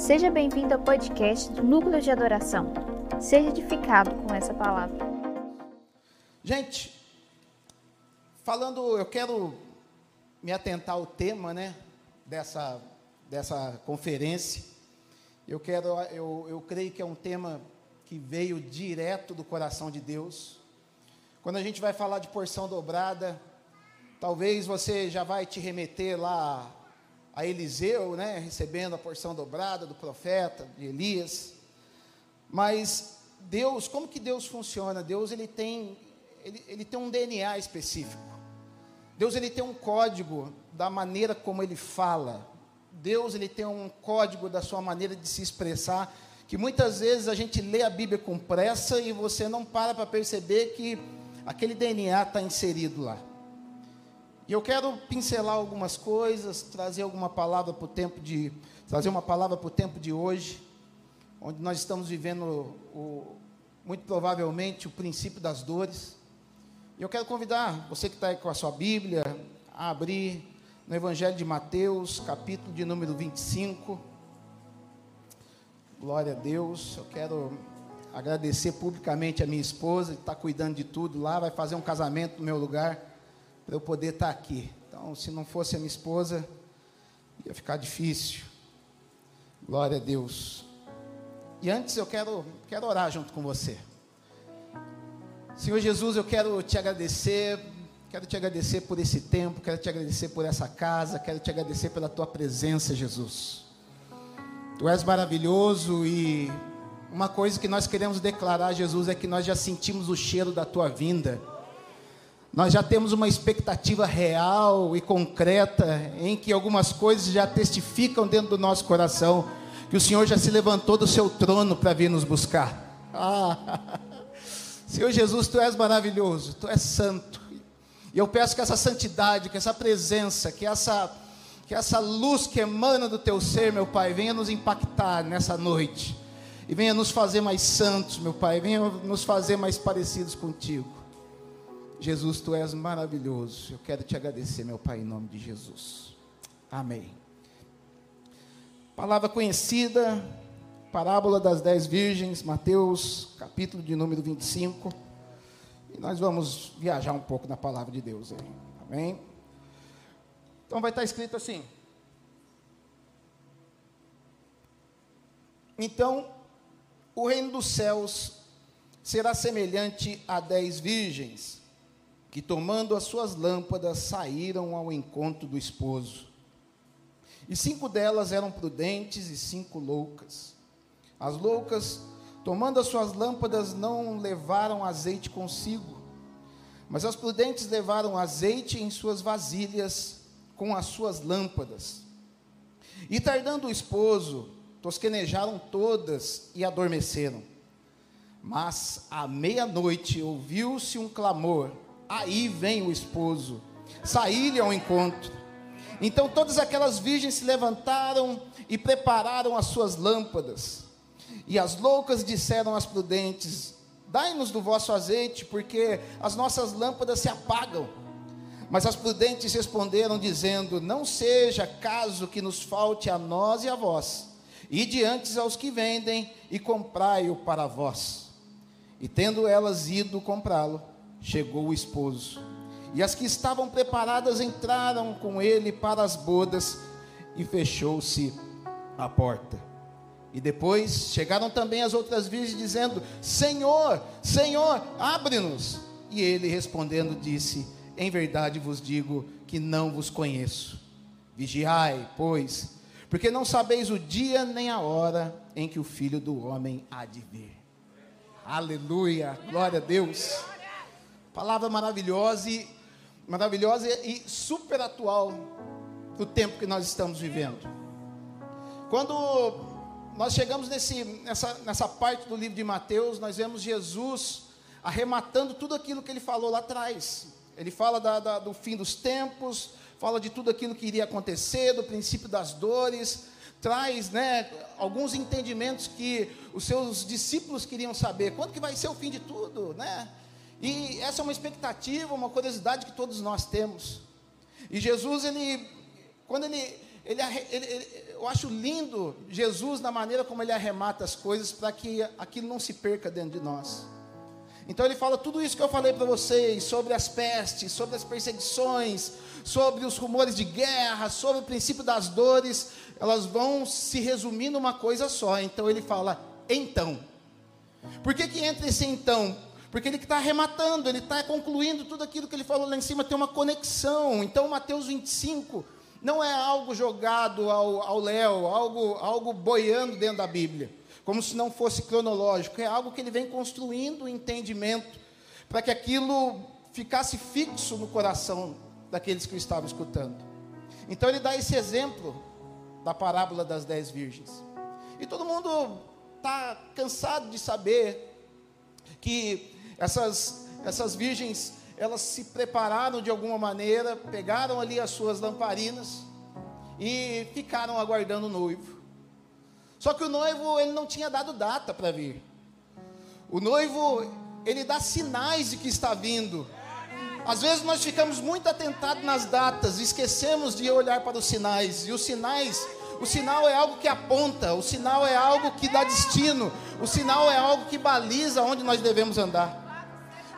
Seja bem-vindo ao podcast do Núcleo de Adoração. Seja edificado com essa palavra. Gente, falando, eu quero me atentar ao tema, né, dessa, dessa conferência. Eu quero, eu, eu creio que é um tema que veio direto do coração de Deus. Quando a gente vai falar de porção dobrada, talvez você já vai te remeter lá a Eliseu, né, recebendo a porção dobrada do profeta, de Elias. Mas Deus, como que Deus funciona? Deus ele tem, ele, ele tem um DNA específico. Deus ele tem um código da maneira como ele fala. Deus ele tem um código da sua maneira de se expressar, que muitas vezes a gente lê a Bíblia com pressa e você não para para perceber que aquele DNA está inserido lá. E eu quero pincelar algumas coisas, trazer alguma palavra para o tempo de trazer uma palavra para o tempo de hoje, onde nós estamos vivendo o, muito provavelmente o princípio das dores. E eu quero convidar você que está aí com a sua Bíblia a abrir no Evangelho de Mateus, capítulo de número 25. Glória a Deus. Eu quero agradecer publicamente a minha esposa, que está cuidando de tudo lá, vai fazer um casamento no meu lugar para eu poder estar aqui. Então, se não fosse a minha esposa, ia ficar difícil. Glória a Deus. E antes eu quero, quero orar junto com você. Senhor Jesus, eu quero te agradecer, quero te agradecer por esse tempo, quero te agradecer por essa casa, quero te agradecer pela tua presença, Jesus. Tu és maravilhoso e uma coisa que nós queremos declarar, Jesus, é que nós já sentimos o cheiro da tua vinda. Nós já temos uma expectativa real e concreta em que algumas coisas já testificam dentro do nosso coração que o Senhor já se levantou do seu trono para vir nos buscar. Ah, Senhor Jesus, tu és maravilhoso, tu és santo. E eu peço que essa santidade, que essa presença, que essa que essa luz que emana do teu ser, meu Pai, venha nos impactar nessa noite. E venha nos fazer mais santos, meu Pai, venha nos fazer mais parecidos contigo. Jesus, tu és maravilhoso. Eu quero te agradecer, meu Pai, em nome de Jesus. Amém. Palavra conhecida, parábola das dez virgens, Mateus, capítulo de número 25. E nós vamos viajar um pouco na palavra de Deus aí. Amém? Então vai estar escrito assim. Então, o reino dos céus será semelhante a dez virgens que tomando as suas lâmpadas saíram ao encontro do esposo. E cinco delas eram prudentes e cinco loucas. As loucas, tomando as suas lâmpadas, não levaram azeite consigo, mas as prudentes levaram azeite em suas vasilhas com as suas lâmpadas. E tardando o esposo, tosquenejaram todas e adormeceram. Mas à meia-noite ouviu-se um clamor aí vem o esposo, saí-lhe ao encontro. Então todas aquelas virgens se levantaram e prepararam as suas lâmpadas. E as loucas disseram às prudentes: Dai-nos do vosso azeite, porque as nossas lâmpadas se apagam. Mas as prudentes responderam, dizendo: Não seja caso que nos falte a nós e a vós, e diante aos que vendem e comprai-o para vós. E tendo elas ido comprá-lo, chegou o esposo. E as que estavam preparadas entraram com ele para as bodas e fechou-se a porta. E depois chegaram também as outras virgens dizendo: Senhor, Senhor, abre-nos. E ele respondendo disse: Em verdade vos digo que não vos conheço. Vigiai, pois, porque não sabeis o dia nem a hora em que o filho do homem há de vir. Aleluia, glória a Deus. Palavra maravilhosa e maravilhosa e super atual do tempo que nós estamos vivendo. Quando nós chegamos nesse, nessa, nessa parte do livro de Mateus, nós vemos Jesus arrematando tudo aquilo que ele falou lá atrás. Ele fala da, da, do fim dos tempos, fala de tudo aquilo que iria acontecer, do princípio das dores, traz né, alguns entendimentos que os seus discípulos queriam saber. Quando que vai ser o fim de tudo? Né? E essa é uma expectativa, uma curiosidade que todos nós temos. E Jesus, ele, quando ele, ele, ele, ele eu acho lindo Jesus na maneira como ele arremata as coisas para que aquilo não se perca dentro de nós. Então ele fala tudo isso que eu falei para vocês sobre as pestes, sobre as perseguições, sobre os rumores de guerra, sobre o princípio das dores, elas vão se resumir numa coisa só. Então ele fala, então. Por que, que entra esse então? Porque ele está arrematando, ele está concluindo tudo aquilo que ele falou lá em cima, tem uma conexão. Então, Mateus 25 não é algo jogado ao, léu, algo, algo boiando dentro da Bíblia, como se não fosse cronológico. É algo que ele vem construindo o entendimento, para que aquilo ficasse fixo no coração daqueles que o estavam escutando. Então, ele dá esse exemplo da parábola das dez virgens. E todo mundo está cansado de saber que essas, essas virgens, elas se prepararam de alguma maneira, pegaram ali as suas lamparinas e ficaram aguardando o noivo. Só que o noivo, ele não tinha dado data para vir. O noivo, ele dá sinais de que está vindo. Às vezes nós ficamos muito atentados nas datas, esquecemos de olhar para os sinais. E os sinais, o sinal é algo que aponta, o sinal é algo que dá destino, o sinal é algo que baliza onde nós devemos andar.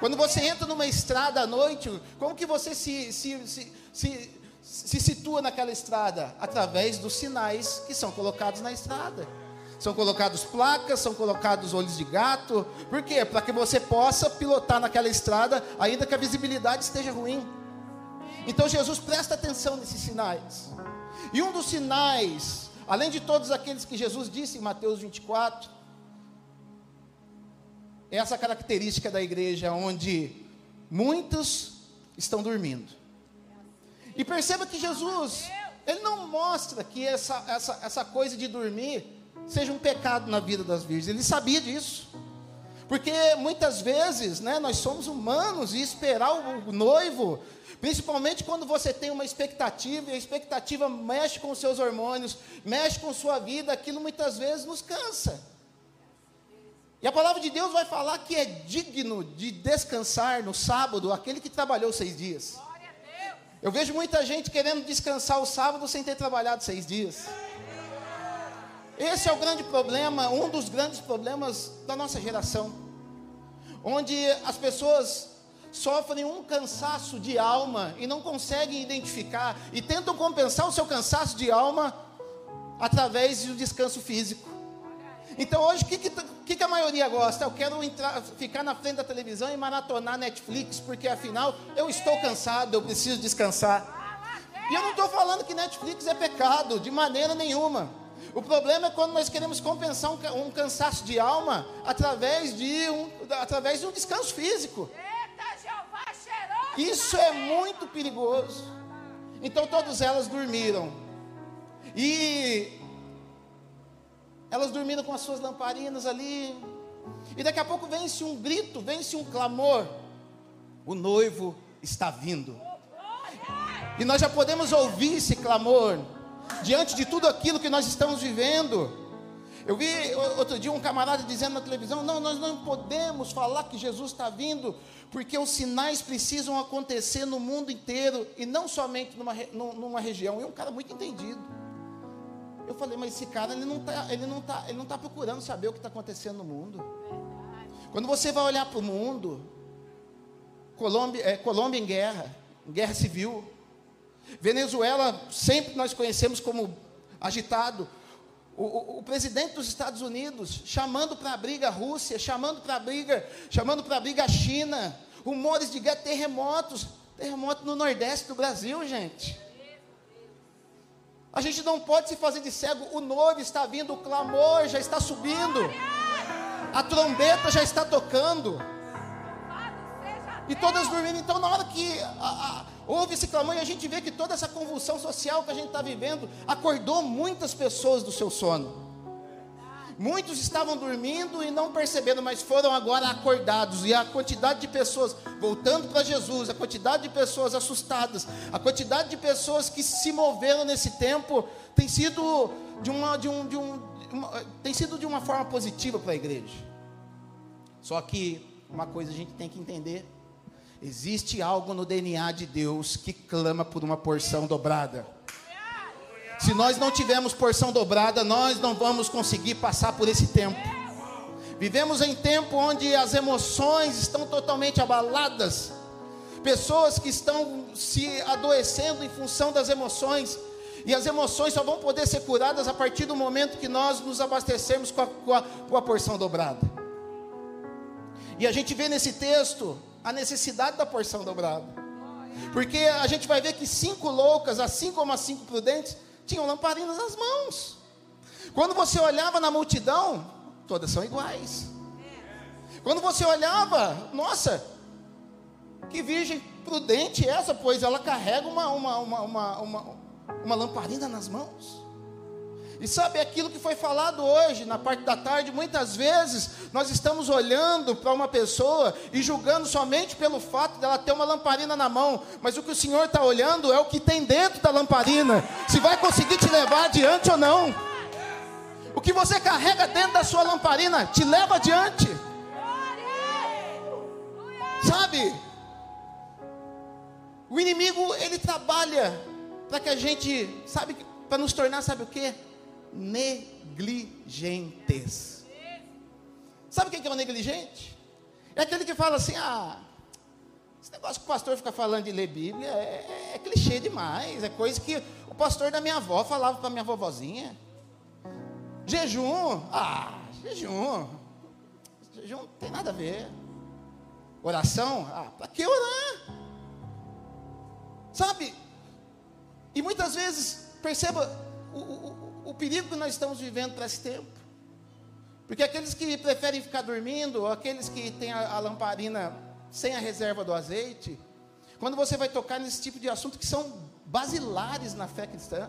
Quando você entra numa estrada à noite, como que você se, se, se, se, se situa naquela estrada? Através dos sinais que são colocados na estrada. São colocados placas, são colocados olhos de gato. Por quê? Para que você possa pilotar naquela estrada, ainda que a visibilidade esteja ruim. Então Jesus presta atenção nesses sinais. E um dos sinais, além de todos aqueles que Jesus disse em Mateus 24, é essa característica da igreja onde muitos estão dormindo. E perceba que Jesus, ele não mostra que essa, essa, essa coisa de dormir seja um pecado na vida das virgens. Ele sabia disso. Porque muitas vezes, né, nós somos humanos e esperar o noivo, principalmente quando você tem uma expectativa e a expectativa mexe com os seus hormônios, mexe com sua vida, aquilo muitas vezes nos cansa. E a palavra de Deus vai falar que é digno de descansar no sábado aquele que trabalhou seis dias. Eu vejo muita gente querendo descansar o sábado sem ter trabalhado seis dias. Esse é o grande problema, um dos grandes problemas da nossa geração, onde as pessoas sofrem um cansaço de alma e não conseguem identificar e tentam compensar o seu cansaço de alma através do descanso físico. Então hoje o que, que, que, a maioria gosta? Eu quero entrar, ficar na frente da televisão e maratonar Netflix, porque afinal eu estou cansado, eu preciso descansar. E eu não estou falando que Netflix é pecado, de maneira nenhuma. O problema é quando nós queremos compensar um, um cansaço de alma através de um, através de um descanso físico. Isso é muito perigoso. Então todas elas dormiram. E elas dormindo com as suas lamparinas ali. E daqui a pouco vence um grito, vence um clamor. O noivo está vindo. E nós já podemos ouvir esse clamor diante de tudo aquilo que nós estamos vivendo. Eu vi outro dia um camarada dizendo na televisão: não, nós não podemos falar que Jesus está vindo, porque os sinais precisam acontecer no mundo inteiro e não somente numa, numa região. E um cara muito entendido. Eu falei, mas esse cara ele não está, ele não tá, ele não tá procurando saber o que está acontecendo no mundo. Quando você vai olhar para o mundo, Colômbia, é, Colômbia em guerra, em guerra civil. Venezuela sempre nós conhecemos como agitado. O, o, o presidente dos Estados Unidos chamando para a briga a Rússia, chamando para a briga, chamando para a briga a China. Rumores de guerra, terremotos, terremoto no Nordeste do Brasil, gente. A gente não pode se fazer de cego. O noivo está vindo, o clamor já está subindo, a trombeta já está tocando. E todas dormindo. Então, na hora que a, a, houve esse clamor, e a gente vê que toda essa convulsão social que a gente está vivendo acordou muitas pessoas do seu sono. Muitos estavam dormindo e não percebendo, mas foram agora acordados. E a quantidade de pessoas voltando para Jesus, a quantidade de pessoas assustadas, a quantidade de pessoas que se moveram nesse tempo tem sido de uma, de um, de um, uma, tem sido de uma forma positiva para a igreja. Só que uma coisa a gente tem que entender: existe algo no DNA de Deus que clama por uma porção dobrada. Se nós não tivermos porção dobrada, nós não vamos conseguir passar por esse tempo. Vivemos em tempo onde as emoções estão totalmente abaladas. Pessoas que estão se adoecendo em função das emoções. E as emoções só vão poder ser curadas a partir do momento que nós nos abastecermos com a, com a, com a porção dobrada. E a gente vê nesse texto a necessidade da porção dobrada. Porque a gente vai ver que cinco loucas, assim como as cinco prudentes, tinham lamparinas nas mãos. Quando você olhava na multidão, todas são iguais. Quando você olhava, nossa, que virgem prudente essa, pois ela carrega uma, uma, uma, uma, uma, uma lamparina nas mãos. E sabe aquilo que foi falado hoje, na parte da tarde, muitas vezes nós estamos olhando para uma pessoa e julgando somente pelo fato dela ter uma lamparina na mão, mas o que o Senhor está olhando é o que tem dentro da lamparina, se vai conseguir te levar adiante ou não. O que você carrega dentro da sua lamparina te leva adiante. Sabe? O inimigo, ele trabalha para que a gente, sabe, para nos tornar, sabe o que? Negligentes. Sabe o que é o negligente? É aquele que fala assim: ah, esse negócio que o pastor fica falando de ler Bíblia é, é clichê demais, é coisa que o pastor da minha avó falava para minha vovozinha. Jejum, ah, jejum, jejum não tem nada a ver. Oração, ah, para que orar? Sabe? E muitas vezes, perceba, o, o, o perigo que nós estamos vivendo para esse tempo. Porque aqueles que preferem ficar dormindo, ou aqueles que têm a, a lamparina sem a reserva do azeite, quando você vai tocar nesse tipo de assunto que são basilares na fé cristã,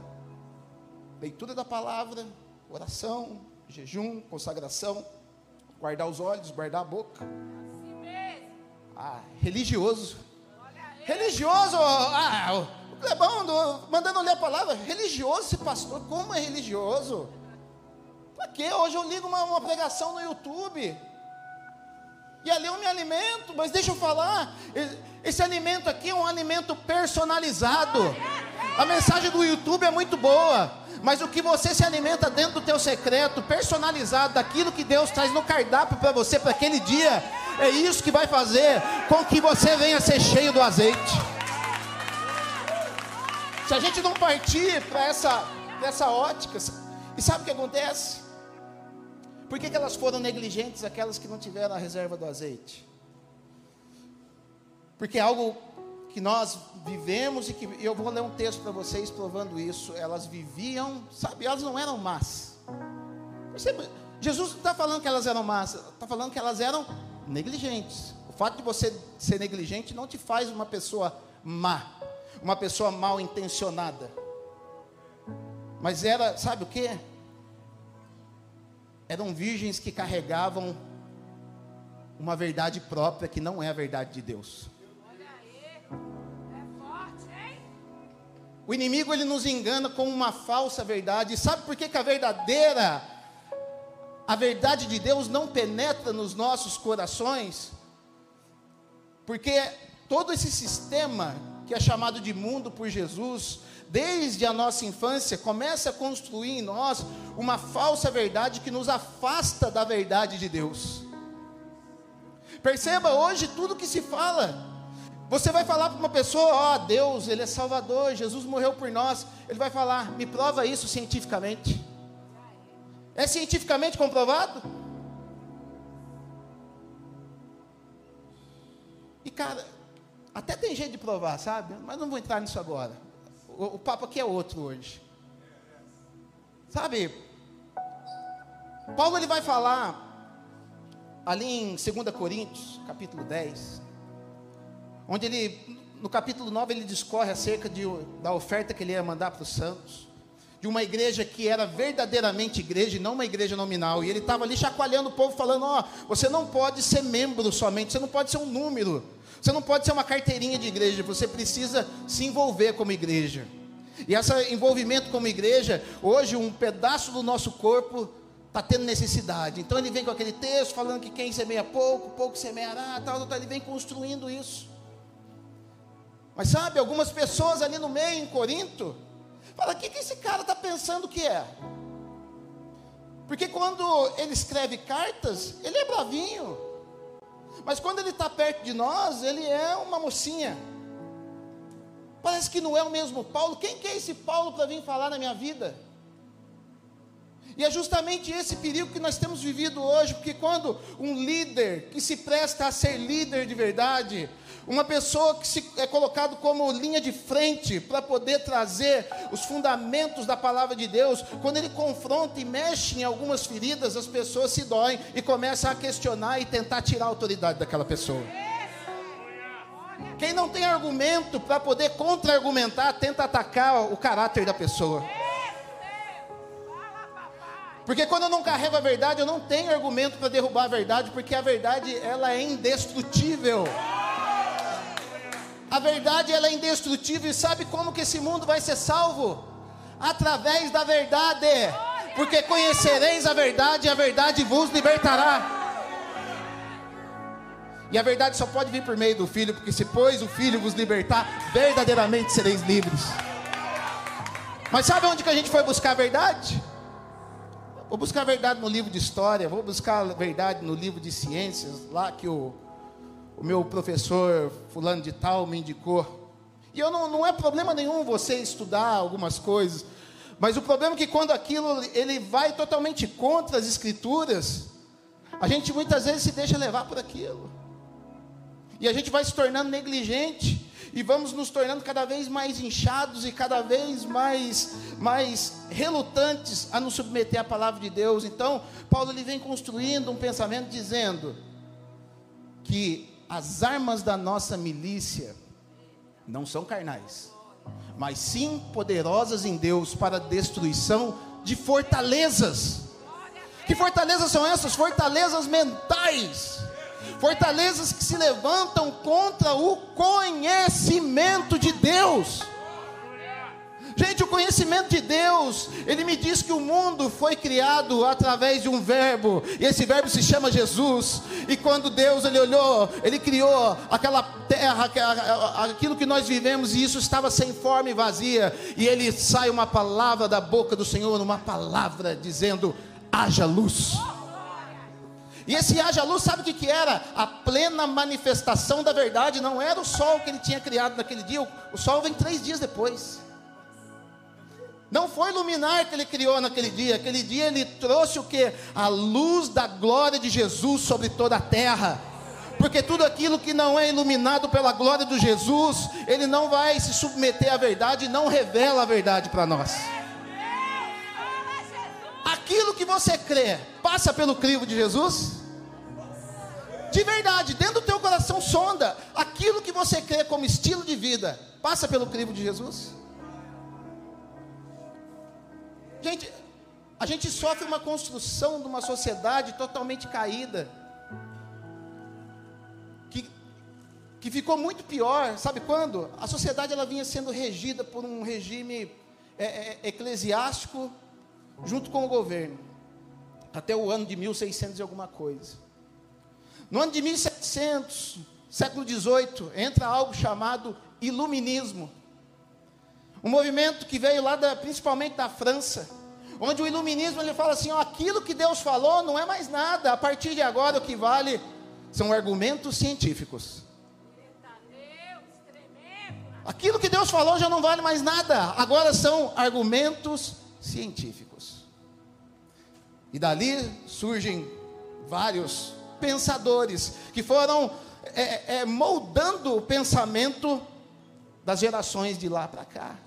leitura da palavra, oração, jejum, consagração, guardar os olhos, guardar a boca. Ah, religioso. Religioso, ah, Clebão, mandando ler a palavra, religioso esse pastor, como é religioso? Para quê? Hoje eu ligo uma, uma pregação no YouTube. E ali eu me alimento, mas deixa eu falar, esse alimento aqui é um alimento personalizado. A mensagem do YouTube é muito boa, mas o que você se alimenta dentro do teu secreto, personalizado, daquilo que Deus traz no cardápio para você para aquele dia, é isso que vai fazer com que você venha ser cheio do azeite. Se a gente não partir para essa, essa ótica, e sabe o que acontece? Por que, que elas foram negligentes, aquelas que não tiveram a reserva do azeite? Porque é algo que nós vivemos e que eu vou ler um texto para vocês provando isso. Elas viviam, sabe, elas não eram más. Jesus não está falando que elas eram más, está falando que elas eram negligentes. O fato de você ser negligente não te faz uma pessoa má uma pessoa mal intencionada. Mas era, sabe o que? Eram virgens que carregavam uma verdade própria que não é a verdade de Deus. O inimigo ele nos engana com uma falsa verdade. Sabe por que, que a verdadeira, a verdade de Deus não penetra nos nossos corações? Porque todo esse sistema que é chamado de mundo por Jesus, desde a nossa infância, começa a construir em nós uma falsa verdade que nos afasta da verdade de Deus. Perceba hoje tudo que se fala. Você vai falar para uma pessoa, ó, oh, Deus, Ele é Salvador, Jesus morreu por nós. Ele vai falar, me prova isso cientificamente. É cientificamente comprovado? E cara, até tem jeito de provar, sabe? Mas não vou entrar nisso agora. O, o papo aqui é outro hoje. Sabe? Paulo ele vai falar ali em 2 Coríntios, capítulo 10, onde ele, no capítulo 9, ele discorre acerca de, da oferta que ele ia mandar para os santos, de uma igreja que era verdadeiramente igreja e não uma igreja nominal, e ele estava ali chacoalhando o povo, falando: Ó, oh, você não pode ser membro somente, você não pode ser um número, você não pode ser uma carteirinha de igreja, você precisa se envolver como igreja. E esse envolvimento como igreja, hoje um pedaço do nosso corpo está tendo necessidade. Então ele vem com aquele texto falando que quem semeia pouco, pouco semeará, tal, tal, ele vem construindo isso. Mas sabe, algumas pessoas ali no meio, em Corinto, Fala, o que, que esse cara está pensando que é? Porque quando ele escreve cartas, ele é bravinho. Mas quando ele está perto de nós, ele é uma mocinha. Parece que não é o mesmo Paulo. Quem que é esse Paulo para vir falar na minha vida? E é justamente esse perigo que nós temos vivido hoje, porque quando um líder que se presta a ser líder de verdade, uma pessoa que se, é colocado como linha de frente para poder trazer os fundamentos da palavra de Deus, quando ele confronta e mexe em algumas feridas, as pessoas se doem e começam a questionar e tentar tirar a autoridade daquela pessoa. Quem não tem argumento para poder contra-argumentar, tenta atacar o caráter da pessoa. Porque quando eu não carrego a verdade, eu não tenho argumento para derrubar a verdade, porque a verdade ela é indestrutível. A verdade ela é indestrutível e sabe como que esse mundo vai ser salvo? Através da verdade. Porque conhecereis a verdade e a verdade vos libertará. E a verdade só pode vir por meio do Filho, porque se pois o Filho vos libertar, verdadeiramente sereis livres. Mas sabe onde que a gente foi buscar a verdade? Vou buscar a verdade no livro de história, vou buscar a verdade no livro de ciências, lá que o, o meu professor fulano de tal me indicou. E eu não, não é problema nenhum você estudar algumas coisas, mas o problema é que quando aquilo ele vai totalmente contra as escrituras, a gente muitas vezes se deixa levar por aquilo. E a gente vai se tornando negligente e vamos nos tornando cada vez mais inchados e cada vez mais, mais relutantes a nos submeter à palavra de Deus. Então, Paulo ele vem construindo um pensamento dizendo que as armas da nossa milícia não são carnais, mas sim poderosas em Deus para destruição de fortalezas. Que fortalezas são essas? Fortalezas mentais fortalezas que se levantam contra o conhecimento de Deus. Gente, o conhecimento de Deus, ele me diz que o mundo foi criado através de um verbo, e esse verbo se chama Jesus. E quando Deus ele olhou, ele criou aquela terra, aquilo que nós vivemos, e isso estava sem forma e vazia, e ele sai uma palavra da boca do Senhor, uma palavra dizendo: haja luz. E esse haja luz, sabe o que, que era? A plena manifestação da verdade. Não era o sol que ele tinha criado naquele dia. O sol vem três dias depois. Não foi luminar que ele criou naquele dia. Aquele dia ele trouxe o que? A luz da glória de Jesus sobre toda a terra. Porque tudo aquilo que não é iluminado pela glória de Jesus, ele não vai se submeter à verdade e não revela a verdade para nós. Aquilo que você crê, passa pelo crivo de Jesus? De verdade, dentro do teu coração sonda aquilo que você crê como estilo de vida, passa pelo crivo de Jesus? Gente, a gente sofre uma construção de uma sociedade totalmente caída. Que, que ficou muito pior, sabe quando? A sociedade ela vinha sendo regida por um regime é, é, eclesiástico junto com o governo, até o ano de 1600 e alguma coisa. No ano de 1700, século 18, entra algo chamado iluminismo. Um movimento que veio lá da, principalmente da França, onde o iluminismo ele fala assim: ó, aquilo que Deus falou não é mais nada, a partir de agora o que vale são argumentos científicos. Aquilo que Deus falou já não vale mais nada, agora são argumentos científicos. E dali surgem vários pensadores que foram é, é, moldando o pensamento das gerações de lá para cá.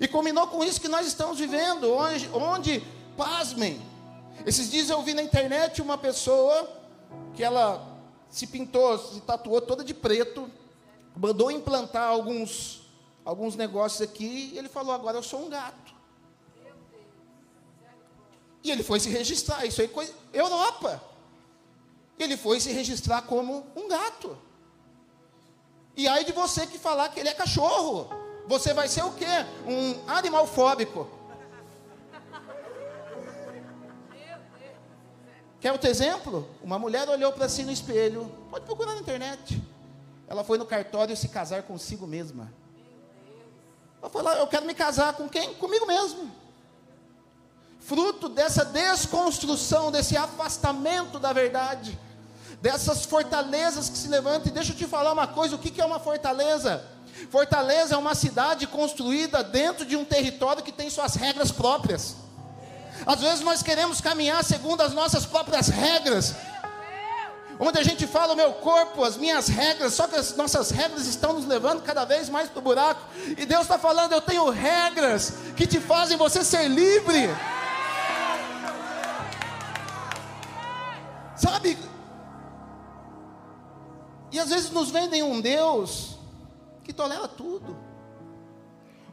E combinou com isso que nós estamos vivendo, onde, onde, pasmem, esses dias eu vi na internet uma pessoa que ela se pintou, se tatuou toda de preto, mandou implantar alguns, alguns negócios aqui, e ele falou: agora eu sou um gato. E ele foi se registrar, isso aí coisa Europa. Ele foi se registrar como um gato. E aí de você que falar que ele é cachorro. Você vai ser o quê? Um animal fóbico. Quer outro exemplo? Uma mulher olhou para si no espelho. Pode procurar na internet. Ela foi no cartório se casar consigo mesma. Eu falar, eu quero me casar com quem? Comigo mesmo. Fruto dessa desconstrução, desse afastamento da verdade, dessas fortalezas que se levantam. E deixa eu te falar uma coisa: o que é uma fortaleza? Fortaleza é uma cidade construída dentro de um território que tem suas regras próprias. Às vezes nós queremos caminhar segundo as nossas próprias regras, onde a gente fala o meu corpo, as minhas regras, só que as nossas regras estão nos levando cada vez mais para o buraco, e Deus está falando: eu tenho regras que te fazem você ser livre. Sabe? E às vezes nos vendem um Deus que tolera tudo,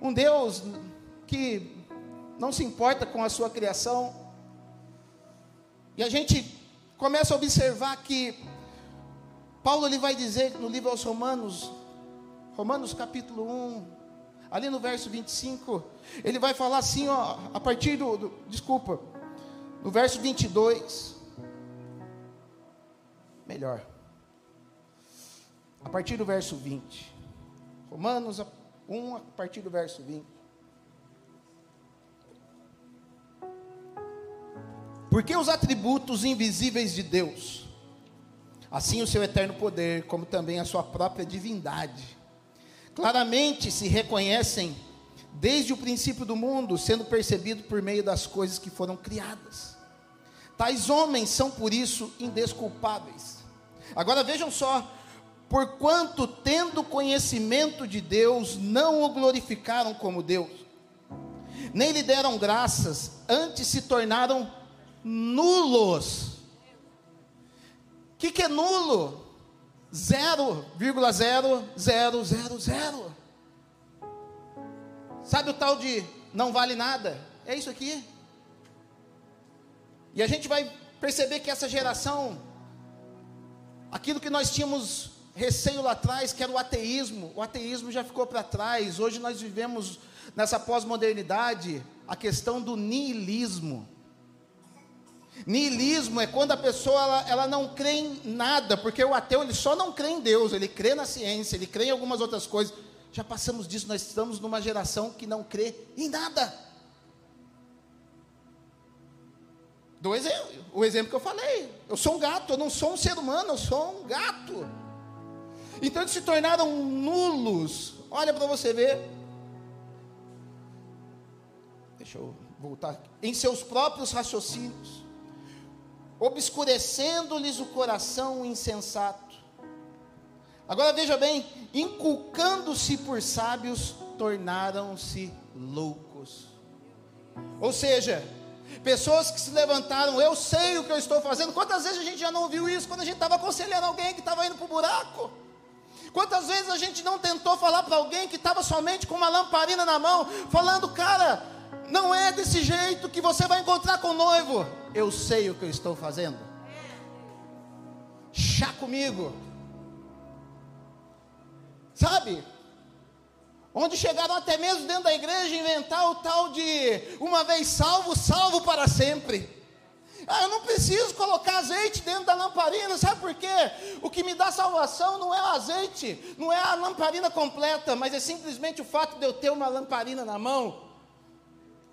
um Deus que não se importa com a sua criação, e a gente começa a observar que Paulo ele vai dizer no livro aos Romanos, Romanos capítulo 1, ali no verso 25, ele vai falar assim, ó, a partir do, do desculpa, no verso 22, melhor, a partir do verso 20, Romanos 1, a partir do verso 20. Porque os atributos invisíveis de Deus, assim o seu eterno poder, como também a sua própria divindade, claramente se reconhecem desde o princípio do mundo, sendo percebido por meio das coisas que foram criadas. Tais homens são por isso indesculpáveis. Agora vejam só, porquanto tendo conhecimento de Deus, não o glorificaram como Deus, nem lhe deram graças, antes se tornaram nulos. O que, que é nulo? 0,0000. Sabe o tal de não vale nada? É isso aqui. E a gente vai perceber que essa geração, aquilo que nós tínhamos receio lá atrás, que era o ateísmo, o ateísmo já ficou para trás. Hoje nós vivemos nessa pós-modernidade a questão do niilismo. Niilismo é quando a pessoa ela, ela, não crê em nada, porque o ateu ele só não crê em Deus, ele crê na ciência, ele crê em algumas outras coisas. Já passamos disso, nós estamos numa geração que não crê em nada. Do exemplo, o exemplo que eu falei. Eu sou um gato, eu não sou um ser humano, eu sou um gato. Então eles se tornaram nulos. Olha para você ver. Deixa eu voltar. Em seus próprios raciocínios obscurecendo-lhes o coração insensato. Agora veja bem, inculcando-se por sábios, tornaram-se loucos. Ou seja, pessoas que se levantaram, eu sei o que eu estou fazendo. Quantas vezes a gente já não ouviu isso quando a gente estava aconselhando alguém que estava indo para o buraco? Quantas vezes a gente não tentou falar para alguém que estava somente com uma lamparina na mão, falando, cara, não é desse jeito que você vai encontrar com o noivo. Eu sei o que eu estou fazendo. Chá comigo. Sabe? Onde chegaram até mesmo dentro da igreja inventar o tal de uma vez salvo, salvo para sempre. Ah, eu não preciso colocar azeite dentro da lamparina, sabe por quê? O que me dá salvação não é o azeite, não é a lamparina completa, mas é simplesmente o fato de eu ter uma lamparina na mão.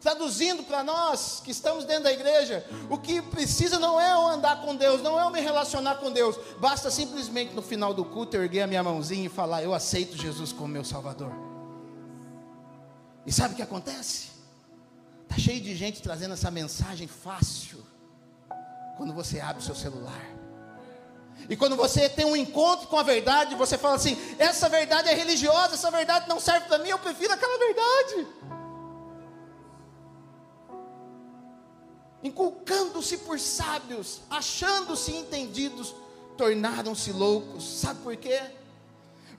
Traduzindo para nós que estamos dentro da igreja, o que precisa não é eu andar com Deus, não é eu me relacionar com Deus, basta simplesmente no final do culto eu erguer a minha mãozinha e falar: Eu aceito Jesus como meu Salvador. E sabe o que acontece? Está cheio de gente trazendo essa mensagem fácil, quando você abre o seu celular. E quando você tem um encontro com a verdade, você fala assim: essa verdade é religiosa, essa verdade não serve para mim, eu prefiro aquela verdade. inculcando-se por sábios, achando-se entendidos, tornaram-se loucos. Sabe por quê?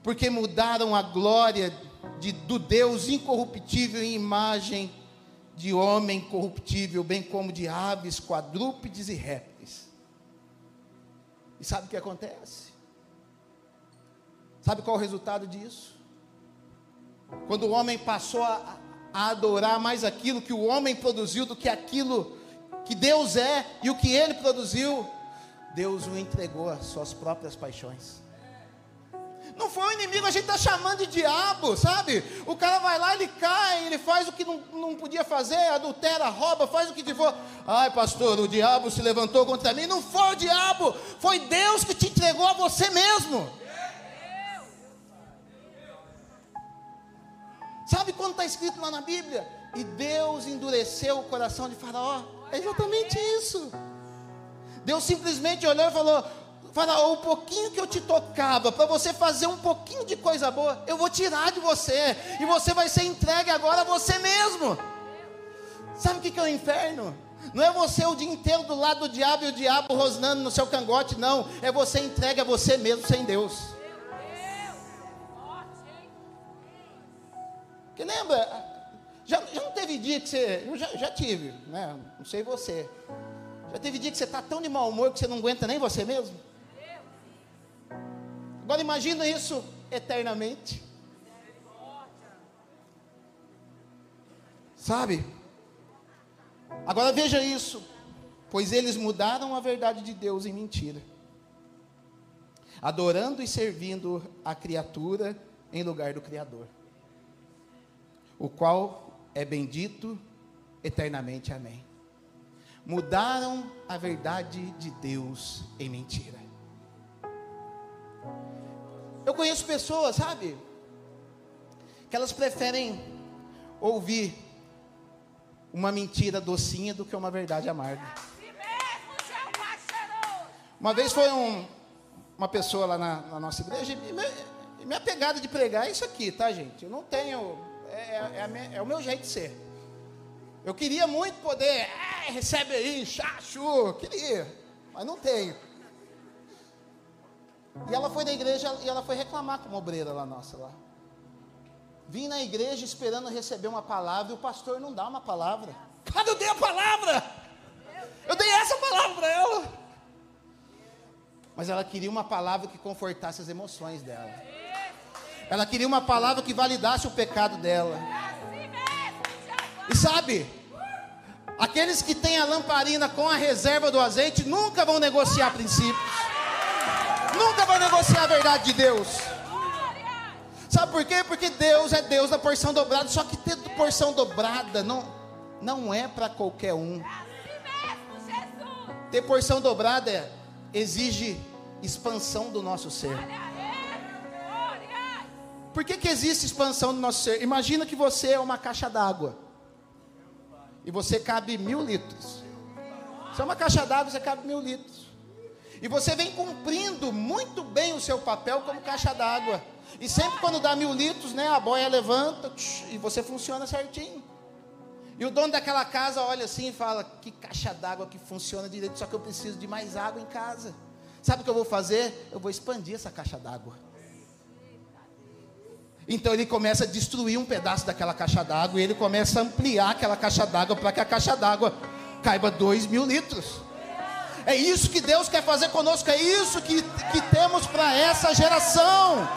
Porque mudaram a glória de, do Deus incorruptível em imagem de homem corruptível, bem como de aves, quadrúpedes e répteis. E sabe o que acontece? Sabe qual é o resultado disso? Quando o homem passou a, a adorar mais aquilo que o homem produziu do que aquilo que Deus é e o que ele produziu, Deus o entregou às suas próprias paixões. Não foi o inimigo, a gente está chamando de diabo, sabe? O cara vai lá, ele cai, ele faz o que não, não podia fazer, adultera, rouba, faz o que for. Ai, pastor, o diabo se levantou contra mim. Não foi o diabo, foi Deus que te entregou a você mesmo. Sabe quando está escrito lá na Bíblia? E Deus endureceu o coração de Faraó. É exatamente isso. Deus simplesmente olhou e falou: Faraó, o pouquinho que eu te tocava, para você fazer um pouquinho de coisa boa, eu vou tirar de você, e você vai ser entregue agora a você mesmo. Sabe o que é o inferno? Não é você o dia inteiro do lado do diabo e o diabo rosnando no seu cangote, não. É você entregue a você mesmo sem Deus. Que lembra? Já, já não teve dia que você. Eu já, já tive, né? Não sei você. Já teve dia que você está tão de mau humor que você não aguenta nem você mesmo? Agora imagina isso eternamente. Sabe? Agora veja isso. Pois eles mudaram a verdade de Deus em mentira, adorando e servindo a criatura em lugar do Criador, o qual é bendito eternamente. Amém. Mudaram a verdade de Deus em mentira. Eu conheço pessoas, sabe? Que elas preferem ouvir uma mentira docinha do que uma verdade amarga. Uma vez foi um, uma pessoa lá na, na nossa igreja, e minha, minha, pegada de pregar é isso aqui, tá, gente? Eu não tenho, é, é, é, é o meu jeito de ser. Eu queria muito poder, é, recebe aí, chachu, queria, mas não tenho. E ela foi na igreja e ela foi reclamar com uma obreira lá nossa lá. Vim na igreja esperando receber uma palavra e o pastor não dá uma palavra. Cara, eu dei a palavra! Eu dei essa palavra para ela. Mas ela queria uma palavra que confortasse as emoções dela. Ela queria uma palavra que validasse o pecado dela. E sabe, aqueles que têm a lamparina com a reserva do azeite nunca vão negociar princípios nunca vai negociar a verdade de Deus. Sabe por quê? Porque Deus é Deus da porção dobrada. Só que ter porção dobrada não, não é para qualquer um. Ter porção dobrada exige expansão do nosso ser. Por que, que existe expansão do nosso ser? Imagina que você é uma caixa d'água. E você cabe mil litros. Se é uma caixa d'água, você cabe mil litros. E você vem cumprindo muito bem o seu papel como caixa d'água. E sempre quando dá mil litros, né, a boia levanta e você funciona certinho. E o dono daquela casa olha assim e fala: Que caixa d'água que funciona direito, só que eu preciso de mais água em casa. Sabe o que eu vou fazer? Eu vou expandir essa caixa d'água. Então ele começa a destruir um pedaço daquela caixa d'água e ele começa a ampliar aquela caixa d'água para que a caixa d'água caiba dois mil litros. É isso que Deus quer fazer conosco, é isso que, que temos para essa geração.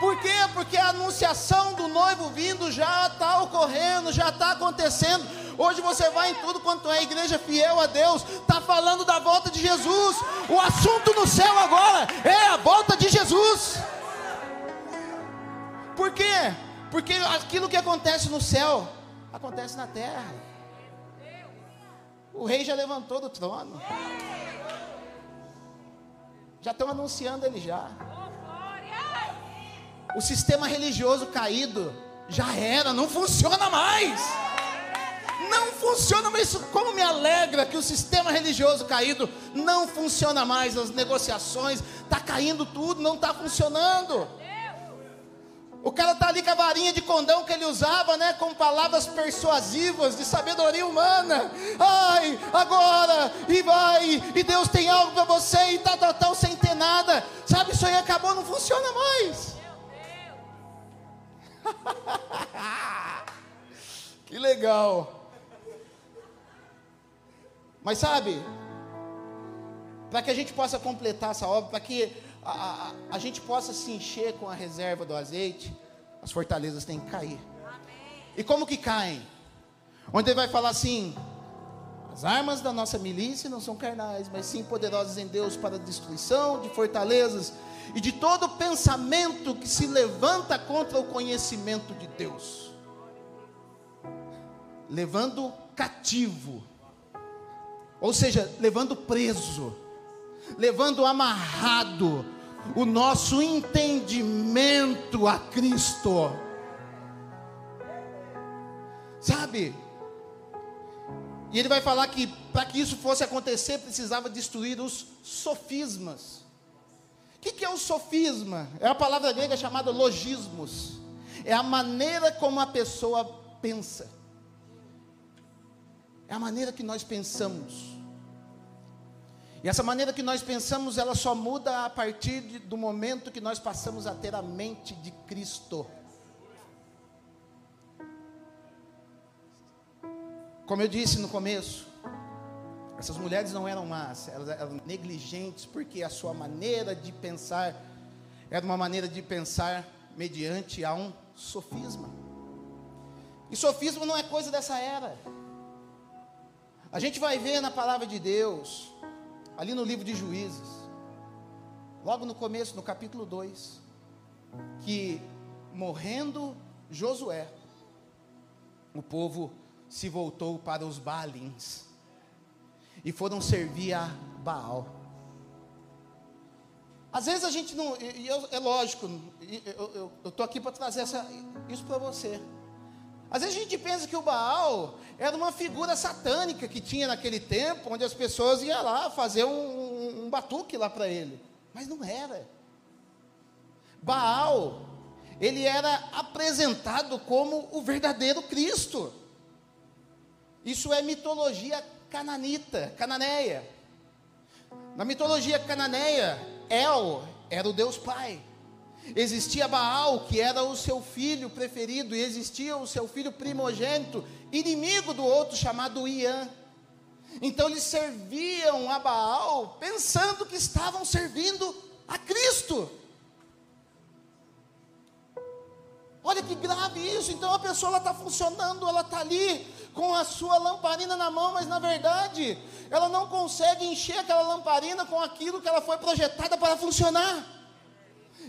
Por quê? Porque a anunciação do noivo vindo já está ocorrendo, já está acontecendo. Hoje você vai em tudo quanto é igreja fiel a Deus, está falando da volta de Jesus. O assunto no céu agora é a volta de Jesus. Por quê? Porque aquilo que acontece no céu acontece na terra. O rei já levantou do trono. Já estão anunciando ele já. O sistema religioso caído já era, não funciona mais. Não funciona mais. Como me alegra que o sistema religioso caído não funciona mais. As negociações, está caindo tudo, não está funcionando. O cara está ali com a varinha de condão que ele usava, né? Com palavras persuasivas de sabedoria humana. Ai, agora, e vai, e Deus tem algo para você, e tal, tal, tal, sem ter nada. Sabe, isso aí acabou, não funciona mais. que legal. Mas sabe, para que a gente possa completar essa obra, para que a, a, a gente possa se encher com a reserva do azeite, as fortalezas têm que cair. Amém. E como que caem? Onde ele vai falar assim: As armas da nossa milícia não são carnais, mas sim poderosas em Deus para a destruição de fortalezas e de todo pensamento que se levanta contra o conhecimento de Deus, levando cativo, ou seja, levando preso, levando amarrado o nosso entendimento a Cristo. Sabe? E ele vai falar que para que isso fosse acontecer, precisava destruir os sofismas. O que, que é o sofisma? É a palavra grega chamada logismos. É a maneira como a pessoa pensa. É a maneira que nós pensamos. E essa maneira que nós pensamos, ela só muda a partir de, do momento que nós passamos a ter a mente de Cristo. Como eu disse no começo, essas mulheres não eram más, elas eram negligentes, porque a sua maneira de pensar era uma maneira de pensar mediante a um sofisma. E sofisma não é coisa dessa era. A gente vai ver na palavra de Deus, ali no livro de Juízes, logo no começo, no capítulo 2, que morrendo Josué, o povo se voltou para os Baalins e foram servir a Baal. Às vezes a gente não, eu, é lógico, eu estou aqui para trazer essa, isso para você. Às vezes a gente pensa que o Baal era uma figura satânica que tinha naquele tempo, onde as pessoas iam lá fazer um, um, um batuque lá para ele. Mas não era. Baal, ele era apresentado como o verdadeiro Cristo. Isso é mitologia cananita, cananeia. Na mitologia cananeia, El era o Deus Pai. Existia Baal, que era o seu filho preferido, e existia o seu filho primogênito, inimigo do outro, chamado Ian. Então eles serviam a Baal pensando que estavam servindo a Cristo. Olha que grave isso. Então a pessoa está funcionando, ela está ali com a sua lamparina na mão, mas na verdade ela não consegue encher aquela lamparina com aquilo que ela foi projetada para funcionar.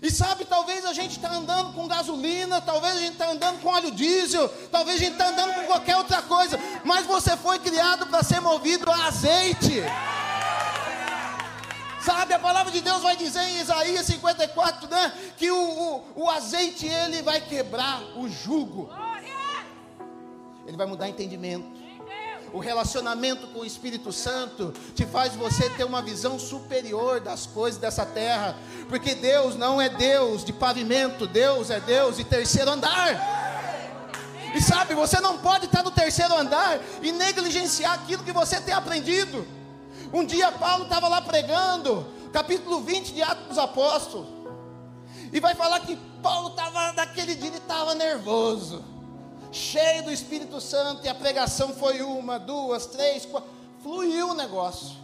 E sabe, talvez a gente está andando com gasolina, talvez a gente está andando com óleo diesel, talvez a gente está andando com qualquer outra coisa, mas você foi criado para ser movido a azeite. Sabe, a palavra de Deus vai dizer em Isaías 54, né? Que o, o, o azeite ele vai quebrar o jugo. Ele vai mudar entendimento. O relacionamento com o Espírito Santo te faz você ter uma visão superior das coisas dessa terra, porque Deus não é Deus de pavimento, Deus é Deus de terceiro andar. E sabe, você não pode estar no terceiro andar e negligenciar aquilo que você tem aprendido. Um dia Paulo estava lá pregando, capítulo 20 de Atos dos Apóstolos, e vai falar que Paulo estava, naquele dia ele estava nervoso cheio do Espírito Santo, e a pregação foi uma, duas, três, quatro, fluiu o negócio.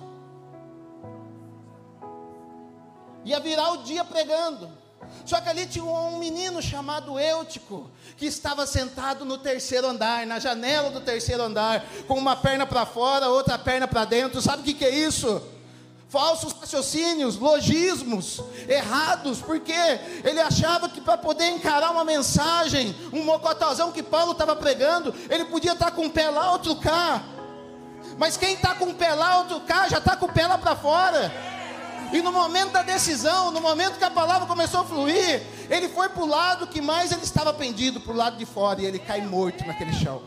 Ia virar o dia pregando. Só que ali tinha um menino chamado Eutico, que estava sentado no terceiro andar, na janela do terceiro andar, com uma perna para fora, outra perna para dentro. Sabe o que, que é isso? Falsos raciocínios, logismos errados, porque ele achava que para poder encarar uma mensagem, um mocotazão que Paulo estava pregando, ele podia estar tá com um pé lá, outro cá. Mas quem está com um pé lá, outro cá, já está com o pé lá para fora. E no momento da decisão, no momento que a palavra começou a fluir, ele foi para o lado que mais ele estava pendido, para o lado de fora, e ele cai morto naquele chão.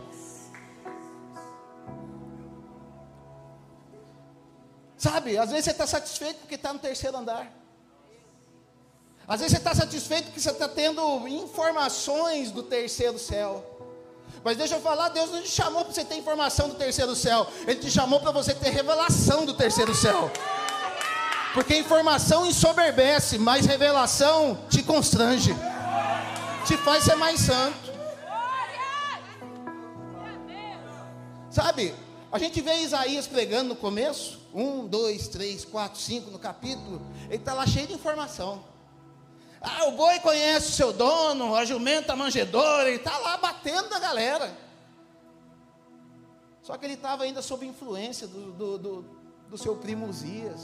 Sabe, às vezes você está satisfeito porque está no terceiro andar. Às vezes você está satisfeito porque você está tendo informações do terceiro céu. Mas deixa eu falar, Deus não te chamou para você ter informação do terceiro céu. Ele te chamou para você ter revelação do terceiro céu. Porque informação ensoberbece, mas revelação te constrange. Te faz ser mais santo. Sabe, a gente vê Isaías pregando no começo, um, dois, três, quatro, cinco no capítulo, ele está lá cheio de informação. Ah, o boi conhece o seu dono, a jumenta a manjedora, ele está lá batendo na galera. Só que ele estava ainda sob influência do, do, do, do seu primo Uzias,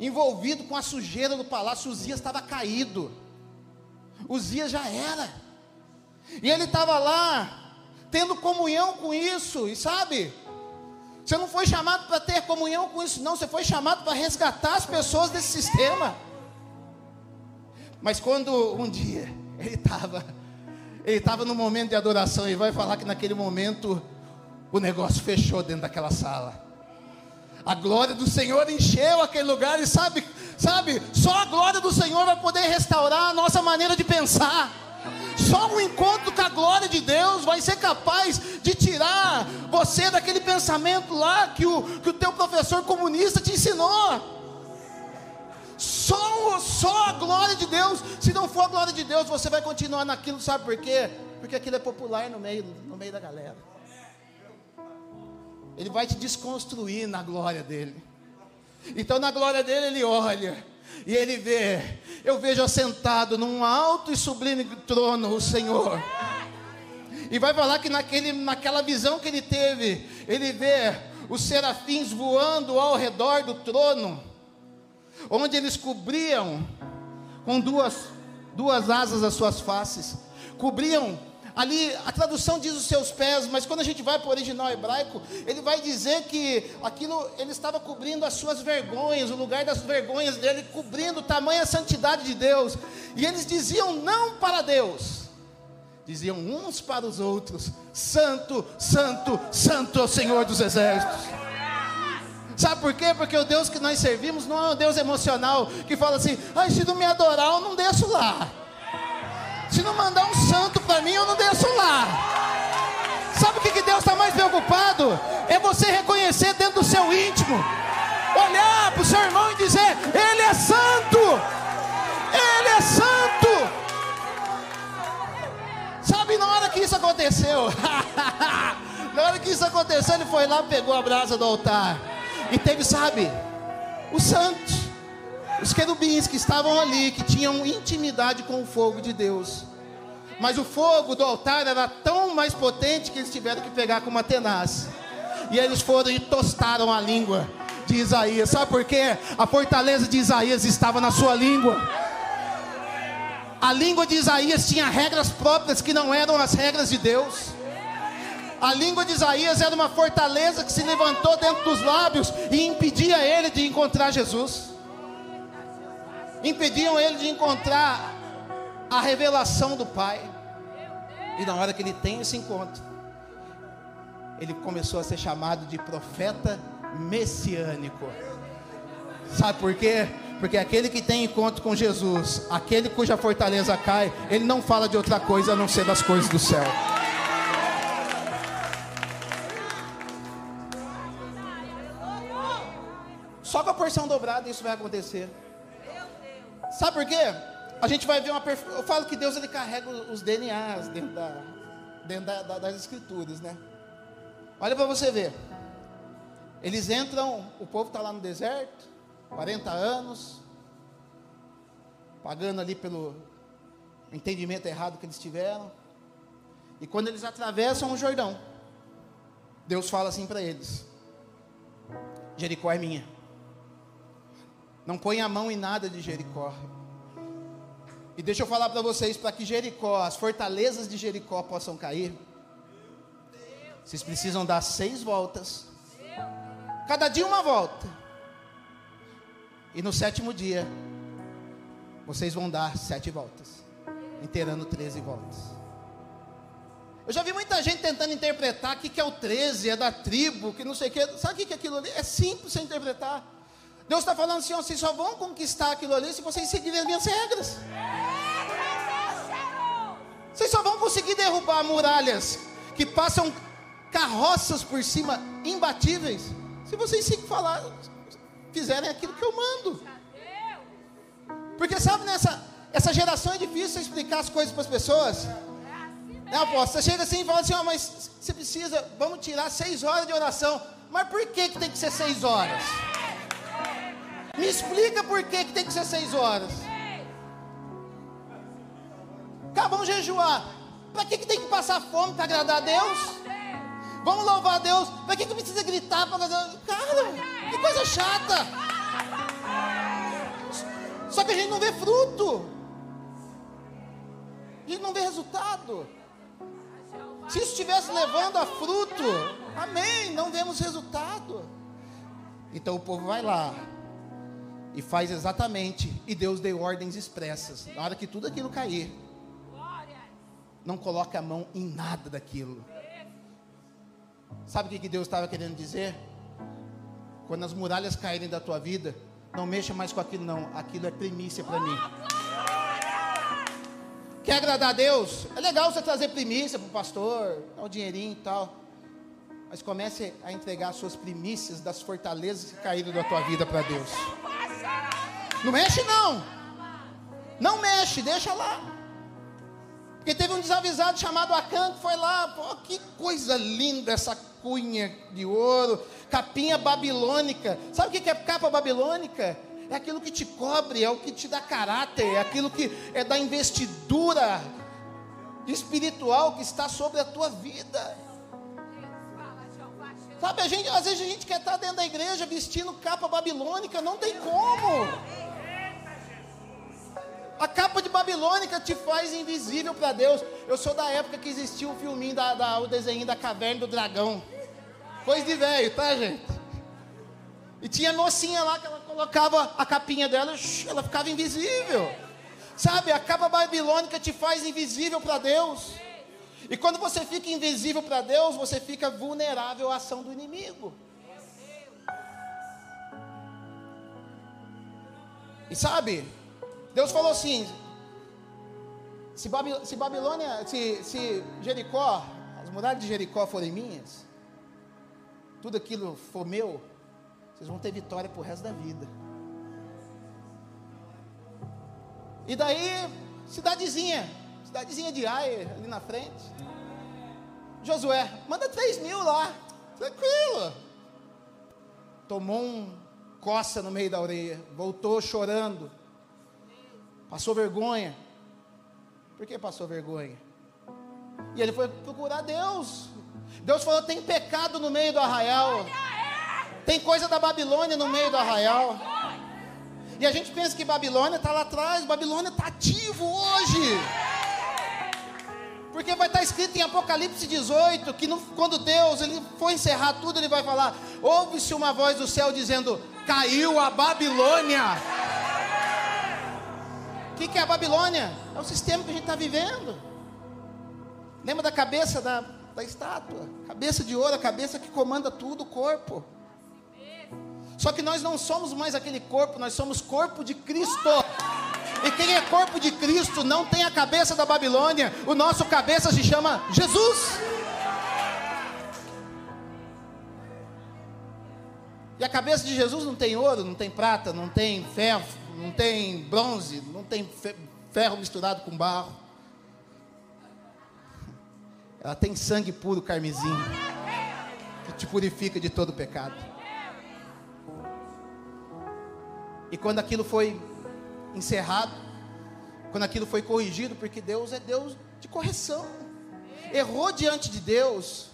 envolvido com a sujeira do palácio. Uzias estava caído, Uzias já era, e ele estava lá, tendo comunhão com isso, e sabe, você não foi chamado para ter comunhão com isso, não. Você foi chamado para resgatar as pessoas desse sistema. Mas quando um dia ele estava, ele estava no momento de adoração e vai falar que naquele momento o negócio fechou dentro daquela sala. A glória do Senhor encheu aquele lugar e sabe, sabe, só a glória do Senhor vai poder restaurar a nossa maneira de pensar. Só um encontro com a glória de Deus vai ser capaz de tirar você daquele pensamento lá que o, que o teu professor comunista te ensinou. Só, só a glória de Deus. Se não for a glória de Deus, você vai continuar naquilo, sabe por quê? Porque aquilo é popular no meio, no meio da galera. Ele vai te desconstruir na glória dele. Então, na glória dele, ele olha e ele vê, eu vejo assentado num alto e sublime trono o Senhor. E vai falar que naquele, naquela visão que ele teve, ele vê os serafins voando ao redor do trono, onde eles cobriam com duas, duas asas as suas faces, cobriam Ali a tradução diz os seus pés, mas quando a gente vai para o original hebraico, ele vai dizer que aquilo ele estava cobrindo as suas vergonhas, o lugar das vergonhas dele, cobrindo tamanha santidade de Deus. E eles diziam não para Deus, diziam uns para os outros: Santo, Santo, Santo é o Senhor dos Exércitos. Sabe por quê? Porque o Deus que nós servimos não é um Deus emocional que fala assim: ai, se não me adorar, eu não desço lá. Se não mandar um santo para mim, eu não desço lá. Sabe o que, Deus está mais preocupado? É você reconhecer dentro do seu íntimo, olhar para o seu irmão e dizer: Ele é santo, Ele é santo. Sabe, na hora que isso aconteceu, na hora que isso aconteceu, ele foi lá, pegou a brasa do altar e teve, sabe, os santos os querubins que estavam ali, que tinham intimidade com o fogo de Deus. Mas o fogo do altar era tão mais potente que eles tiveram que pegar com uma tenaz. E eles foram e tostaram a língua de Isaías. Sabe por quê? A fortaleza de Isaías estava na sua língua. A língua de Isaías tinha regras próprias que não eram as regras de Deus. A língua de Isaías era uma fortaleza que se levantou dentro dos lábios e impedia ele de encontrar Jesus impediam ele de encontrar a revelação do Pai. E na hora que ele tem esse encontro, ele começou a ser chamado de profeta messiânico. Sabe por quê? Porque aquele que tem encontro com Jesus, aquele cuja fortaleza cai, ele não fala de outra coisa a não ser das coisas do céu. Só com a porção dobrada isso vai acontecer. Sabe por quê? A gente vai ver uma. Eu falo que Deus ele carrega os DNAs dentro, da, dentro da, das escrituras, né? Olha para você ver. Eles entram, o povo está lá no deserto, 40 anos, pagando ali pelo entendimento errado que eles tiveram. E quando eles atravessam o Jordão, Deus fala assim para eles: Jericó é minha. Não põe a mão em nada de Jericó. E deixa eu falar para vocês, para que Jericó, as fortalezas de Jericó possam cair, vocês precisam dar seis voltas. Cada dia uma volta. E no sétimo dia, vocês vão dar sete voltas, inteirando treze voltas. Eu já vi muita gente tentando interpretar o que é o 13, é da tribo, que não sei o que. Sabe o que é aquilo ali? É simples você interpretar. Deus está falando assim: ó, vocês só vão conquistar aquilo ali se vocês seguirem as minhas regras. Vocês só vão conseguir derrubar muralhas que passam carroças por cima imbatíveis se vocês se falar, fizerem aquilo que eu mando. Porque sabe nessa essa geração é difícil explicar as coisas para as pessoas. É, aposta, você chega assim e fala assim, ó, mas você precisa, vamos tirar seis horas de oração. Mas por que, que tem que ser seis horas? Me explica por que, que tem que ser seis horas. Cá, vamos jejuar. Para que, que tem que passar fome para agradar a Deus? Vamos louvar a Deus. Para que, que precisa gritar para Deus? Cara, que coisa chata. Só que a gente não vê fruto. A gente não vê resultado. Se isso estivesse levando a fruto, amém, não vemos resultado. Então o povo vai lá e faz exatamente, e Deus deu ordens expressas. Na hora que tudo aquilo cair, não coloca a mão em nada daquilo. Sabe o que Deus estava querendo dizer? Quando as muralhas caírem da tua vida, não mexa mais com aquilo, não. Aquilo é primícia para mim. Quer agradar a Deus? É legal você trazer primícia para o pastor, dar um dinheirinho e tal. Mas comece a entregar as suas primícias das fortalezas que caíram da tua vida para Deus. Não mexe não. Não mexe, deixa lá. Porque teve um desavisado chamado Acã que foi lá, pô, que coisa linda essa cunha de ouro, capinha babilônica. Sabe o que é capa babilônica? É aquilo que te cobre, é o que te dá caráter, é aquilo que é da investidura espiritual que está sobre a tua vida. Sabe, a gente, às vezes a gente quer estar dentro da igreja vestindo capa babilônica, não tem como. A capa de babilônica te faz invisível para Deus. Eu sou da época que existia o filminho, da, da, o desenho da caverna do dragão. Coisa de velho, tá, gente? E tinha mocinha lá que ela colocava a capinha dela, ela ficava invisível. Sabe, a capa babilônica te faz invisível para Deus. E quando você fica invisível para Deus, você fica vulnerável à ação do inimigo. E sabe, Deus falou assim: se, Babilônia, se, se Jericó, as muralhas de Jericó forem minhas, tudo aquilo for meu, vocês vão ter vitória pro resto da vida. E daí, cidadezinha, cidadezinha de Ai, ali na frente. Josué, manda três mil lá, tranquilo. Tomou um coça no meio da orelha, voltou chorando. Passou vergonha. Por que passou vergonha? E ele foi procurar Deus. Deus falou: tem pecado no meio do arraial. Tem coisa da Babilônia no meio do arraial. E a gente pensa que Babilônia está lá atrás. Babilônia está ativo hoje. Porque vai estar escrito em Apocalipse 18 que no, quando Deus ele for encerrar tudo, ele vai falar: ouve-se uma voz do céu dizendo: caiu a Babilônia que, que é a Babilônia? É o sistema que a gente está vivendo. Lembra da cabeça da, da estátua? Cabeça de ouro, a cabeça que comanda tudo, o corpo. Só que nós não somos mais aquele corpo, nós somos corpo de Cristo. E quem é corpo de Cristo não tem a cabeça da Babilônia, o nosso cabeça se chama Jesus. E a cabeça de Jesus não tem ouro, não tem prata, não tem ferro, não tem bronze, não tem ferro misturado com barro. Ela tem sangue puro carmesim, que te purifica de todo pecado. E quando aquilo foi encerrado, quando aquilo foi corrigido, porque Deus é Deus de correção. Errou diante de Deus.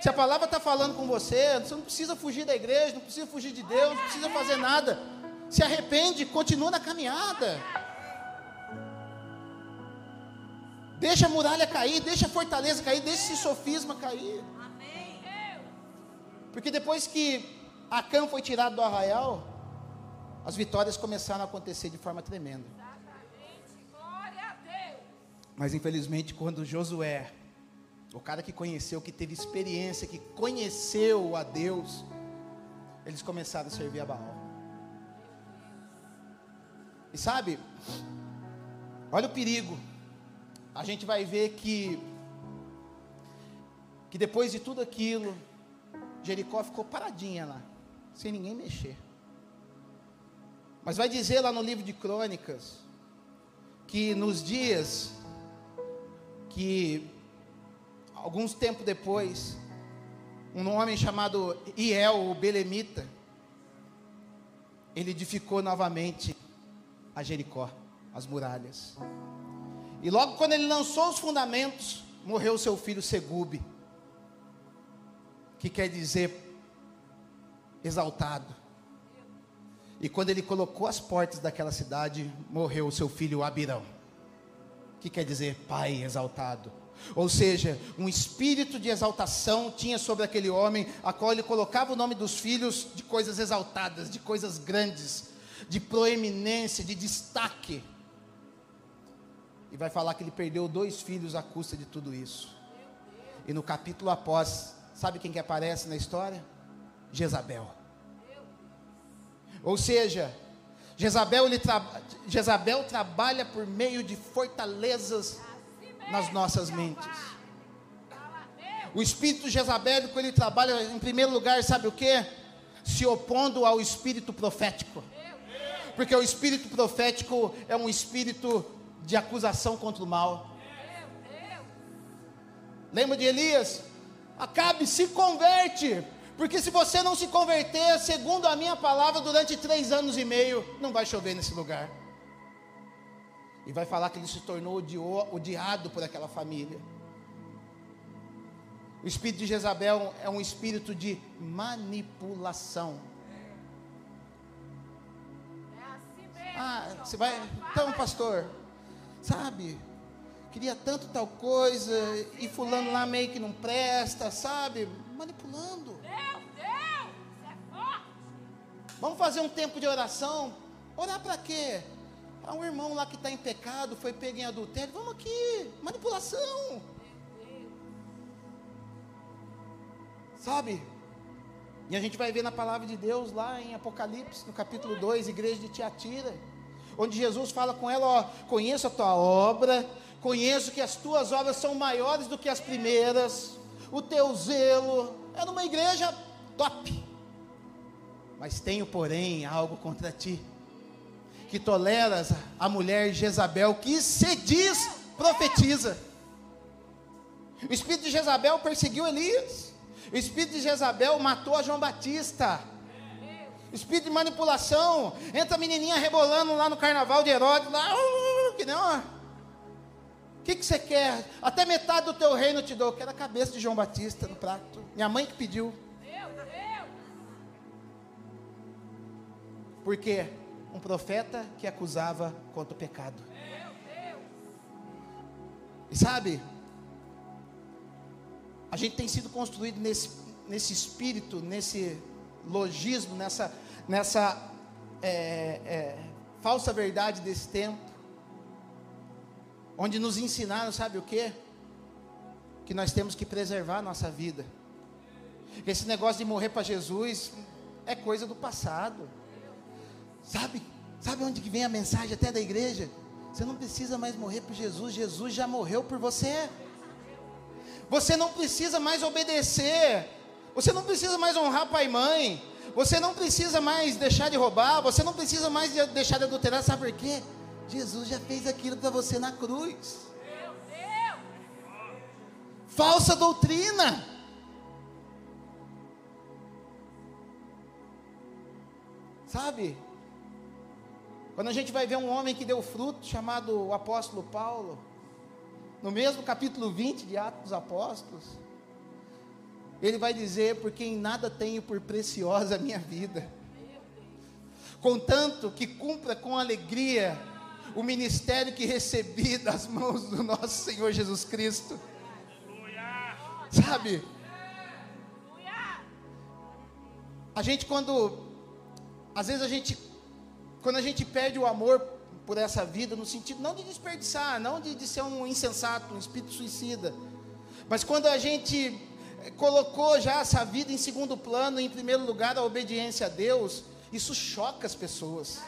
Se a palavra está falando com você, você não precisa fugir da igreja, não precisa fugir de Deus, não precisa fazer nada se arrepende, continua na caminhada. Deixa a muralha cair, deixa a fortaleza cair, deixa esse sofisma cair. Porque depois que Acã foi tirado do arraial, as vitórias começaram a acontecer de forma tremenda. Mas infelizmente, quando Josué, o cara que conheceu, que teve experiência, que conheceu a Deus, eles começaram a servir a Baal. E sabe, olha o perigo. A gente vai ver que que depois de tudo aquilo, Jericó ficou paradinha lá, sem ninguém mexer. Mas vai dizer lá no livro de Crônicas que nos dias que alguns tempo depois, um homem chamado Iel, o Belemita, ele edificou novamente a Jericó, as muralhas. E logo quando ele lançou os fundamentos, morreu seu filho Segube. que quer dizer exaltado. E quando ele colocou as portas daquela cidade, morreu o seu filho Abirão, que quer dizer pai exaltado. Ou seja, um espírito de exaltação tinha sobre aquele homem, a qual ele colocava o nome dos filhos de coisas exaltadas, de coisas grandes, de proeminência, de destaque. E vai falar que ele perdeu dois filhos à custa de tudo isso. E no capítulo após, sabe quem que aparece na história? Jezabel. Ou seja, Jezabel, ele tra Jezabel trabalha por meio de fortalezas nas nossas mentes. O espírito jezabélico ele trabalha em primeiro lugar, sabe o que? Se opondo ao espírito profético. Porque o espírito profético é um espírito de acusação contra o mal. Lembra de Elias? Acabe, se converte. Porque se você não se converter, segundo a minha palavra, durante três anos e meio, não vai chover nesse lugar. E vai falar que ele se tornou odiado por aquela família. O espírito de Jezabel é um espírito de manipulação. Ah, você vai. Então, pastor, sabe? Queria tanto tal coisa e fulano lá meio que não presta, sabe? Manipulando. Vamos fazer um tempo de oração. Orar para quê? Ah, um irmão lá que está em pecado, foi pego em adultério. Vamos aqui, manipulação. Sabe? E a gente vai ver na palavra de Deus lá em Apocalipse, no capítulo 2, igreja de Tiatira, onde Jesus fala com ela: Ó, conheço a tua obra, conheço que as tuas obras são maiores do que as primeiras, o teu zelo. Era uma igreja top, mas tenho, porém, algo contra ti que toleras a mulher Jezabel, que se diz profetiza. O espírito de Jezabel perseguiu Elias. O espírito de Jezabel matou a João Batista. Espírito de manipulação. Entra a menininha rebolando lá no carnaval de Herodes. Lá, uh, que não. O que, que você quer? Até metade do teu reino te dou. Quero a cabeça de João Batista no prato. Minha mãe que pediu. Por quê? um profeta que acusava contra o pecado. E sabe, a gente tem sido construído nesse, nesse espírito, nesse logismo, nessa, nessa é, é, falsa verdade desse tempo, onde nos ensinaram, sabe o que? Que nós temos que preservar a nossa vida. Esse negócio de morrer para Jesus é coisa do passado. Sabe? Sabe onde que vem a mensagem até da igreja? Você não precisa mais morrer por Jesus, Jesus já morreu por você. Você não precisa mais obedecer. Você não precisa mais honrar pai e mãe. Você não precisa mais deixar de roubar. Você não precisa mais de deixar de adulterar. Sabe por quê? Jesus já fez aquilo para você na cruz. Falsa doutrina. Sabe? Quando a gente vai ver um homem que deu fruto, chamado o apóstolo Paulo, no mesmo capítulo 20 de Atos dos Apóstolos, ele vai dizer: Porque em nada tenho por preciosa a minha vida, contanto que cumpra com alegria o ministério que recebi das mãos do nosso Senhor Jesus Cristo. Sabe? A gente, quando. Às vezes a gente quando a gente perde o amor por essa vida, no sentido não de desperdiçar, não de, de ser um insensato, um espírito suicida, mas quando a gente colocou já essa vida em segundo plano, em primeiro lugar a obediência a Deus, isso choca as pessoas.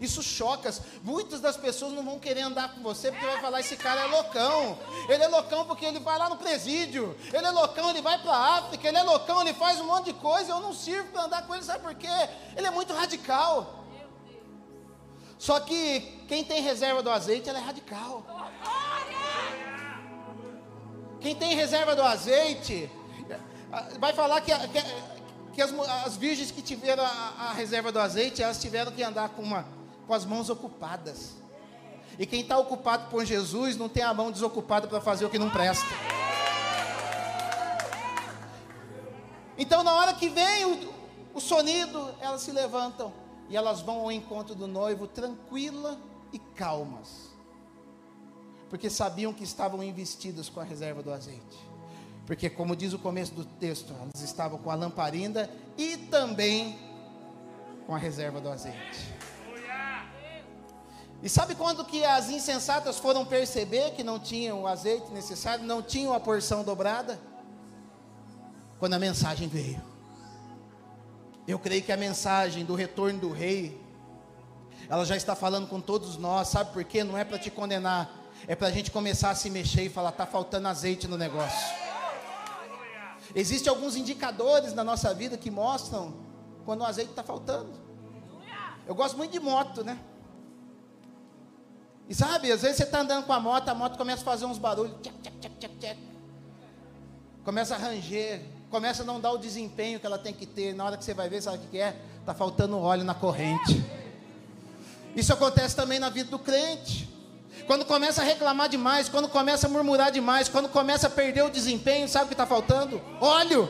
Isso choca. Muitas das pessoas não vão querer andar com você porque vai falar: esse cara é loucão. Ele é loucão porque ele vai lá no presídio. Ele é loucão, ele vai para a África. Ele é loucão, ele faz um monte de coisa. Eu não sirvo para andar com ele, sabe por quê? Ele é muito radical. Só que quem tem reserva do azeite, ela é radical. Quem tem reserva do azeite, vai falar que, que, que as, as, virgens que tiveram a, a, reserva do azeite, elas tiveram que andar com, uma, com as mãos ocupadas. E quem está ocupado com Jesus não tem a mão desocupada para fazer o que não presta. Então, na hora que vem o, o sonido, elas se levantam e elas vão ao encontro do noivo tranquila e calmas, porque sabiam que estavam investidas com a reserva do azeite. Porque, como diz o começo do texto, elas estavam com a lamparina e também com a reserva do azeite. E sabe quando que as insensatas foram perceber que não tinham o azeite necessário, não tinham a porção dobrada? Quando a mensagem veio. Eu creio que a mensagem do retorno do rei, ela já está falando com todos nós, sabe por quê? Não é para te condenar, é para a gente começar a se mexer e falar: está faltando azeite no negócio. Existem alguns indicadores na nossa vida que mostram quando o azeite está faltando. Eu gosto muito de moto, né? E sabe, às vezes você está andando com a moto, a moto começa a fazer uns barulhos, tchac, tchac, tchac, tchac, tchac. começa a ranger, começa a não dar o desempenho que ela tem que ter. Na hora que você vai ver, sabe o que é? Está faltando óleo na corrente. Isso acontece também na vida do crente. Quando começa a reclamar demais, quando começa a murmurar demais, quando começa a perder o desempenho, sabe o que está faltando? Óleo.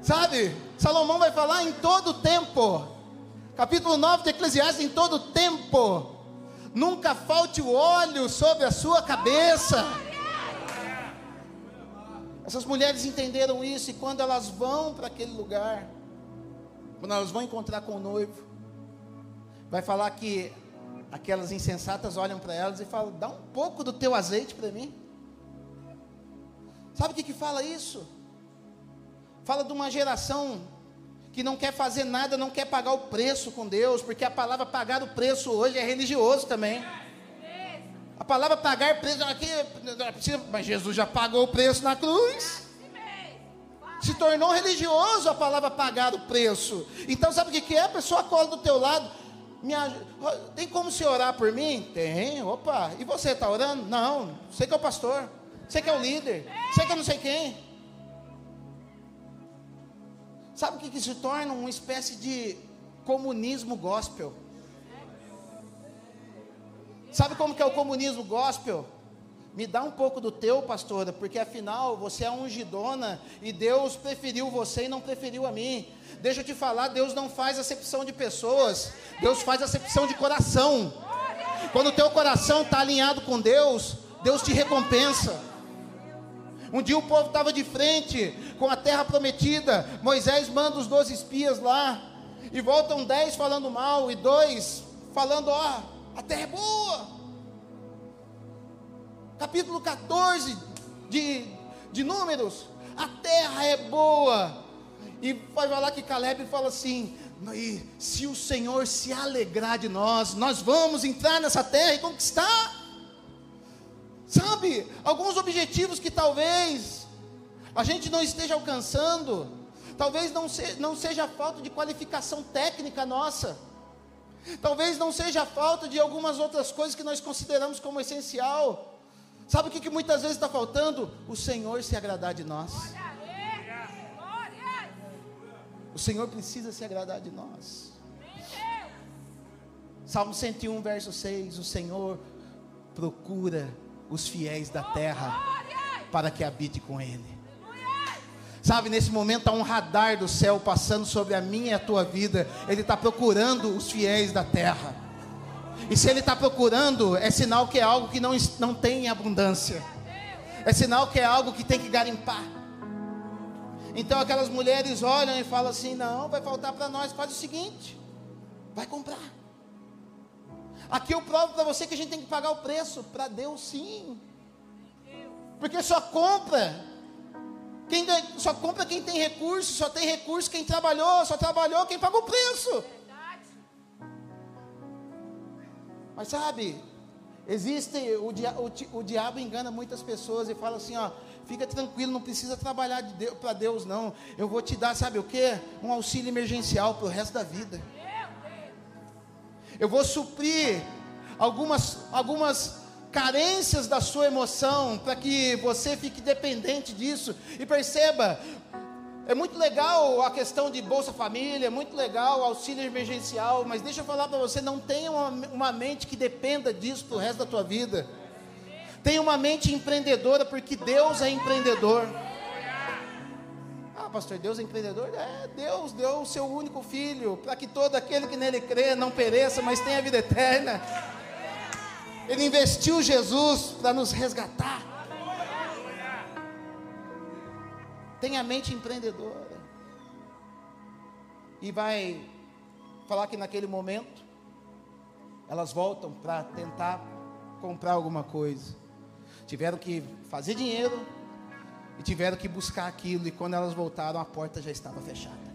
Sabe? Salomão vai falar em todo tempo. Capítulo 9 de Eclesiastes, em todo tempo. Nunca falte o óleo sobre a sua cabeça. Essas mulheres entenderam isso e quando elas vão para aquele lugar, quando elas vão encontrar com o noivo, vai falar que aquelas insensatas olham para elas e falam: dá um pouco do teu azeite para mim. Sabe o que, que fala isso? Fala de uma geração que não quer fazer nada, não quer pagar o preço com Deus, porque a palavra pagar o preço hoje é religioso também. A palavra pagar preço aqui, mas Jesus já pagou o preço na cruz. Se tornou religioso a palavra pagar o preço. Então sabe o que é? A pessoa cola do teu lado, tem como você orar por mim? Tem, opa. E você está orando? Não, você que é o pastor, você que é o líder, você que é não sei quem. Sabe o que, que se torna? Uma espécie de comunismo gospel. Sabe como que é o comunismo gospel? Me dá um pouco do teu, pastora, porque afinal você é ungidona e Deus preferiu você e não preferiu a mim. Deixa eu te falar, Deus não faz acepção de pessoas, Deus faz acepção de coração. Quando o teu coração está alinhado com Deus, Deus te recompensa. Um dia o povo estava de frente com a terra prometida. Moisés manda os doze espias lá. E voltam dez falando mal e dois falando: ó, a terra é boa. Capítulo 14 de, de Números. A terra é boa. E vai falar que Caleb fala assim: se o Senhor se alegrar de nós, nós vamos entrar nessa terra e conquistar. Sabe, alguns objetivos que talvez a gente não esteja alcançando, talvez não, se, não seja falta de qualificação técnica nossa, talvez não seja falta de algumas outras coisas que nós consideramos como essencial. Sabe o que, que muitas vezes está faltando? O Senhor se agradar de nós. O Senhor precisa se agradar de nós. Salmo 101, verso 6: O Senhor procura os fiéis da terra para que habite com Ele. Sabe, nesse momento há um radar do céu passando sobre a minha e a tua vida. Ele está procurando os fiéis da terra. E se ele está procurando, é sinal que é algo que não, não tem em abundância. É sinal que é algo que tem que garimpar. Então aquelas mulheres olham e falam assim: não, vai faltar para nós. Faz o seguinte: vai comprar. Aqui eu provo para você que a gente tem que pagar o preço. Para Deus, sim. Porque só compra. Quem só compra quem tem recurso, só tem recurso quem trabalhou, só trabalhou quem pagou o preço. Mas sabe, existe o, dia, o, o diabo engana muitas pessoas e fala assim, ó, Fica tranquilo, não precisa trabalhar de para Deus, não. Eu vou te dar, sabe o que? Um auxílio emergencial para o resto da vida. Eu vou suprir algumas, algumas carências da sua emoção, para que você fique dependente disso. E perceba, é muito legal a questão de Bolsa Família, é muito legal auxílio emergencial, mas deixa eu falar para você, não tenha uma, uma mente que dependa disso para o resto da tua vida. Tenha uma mente empreendedora, porque Deus é empreendedor. Ah, pastor, Deus é empreendedor? É, Deus deu o seu único filho, para que todo aquele que nele crê não pereça, mas tenha vida eterna. Ele investiu Jesus para nos resgatar. Tenha a mente empreendedora. E vai falar que naquele momento elas voltam para tentar comprar alguma coisa. Tiveram que fazer dinheiro e tiveram que buscar aquilo. E quando elas voltaram, a porta já estava fechada.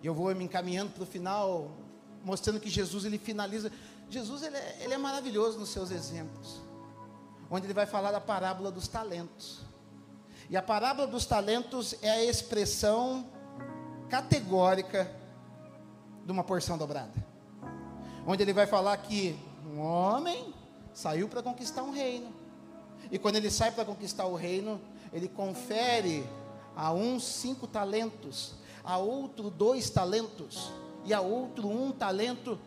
E eu vou me encaminhando para o final, mostrando que Jesus ele finaliza. Jesus ele é, ele é maravilhoso nos seus exemplos, onde ele vai falar da parábola dos talentos. E a parábola dos talentos é a expressão categórica de uma porção dobrada. Onde ele vai falar que um homem saiu para conquistar um reino. E quando ele sai para conquistar o reino, ele confere a um cinco talentos, a outro dois talentos, e a outro um talento,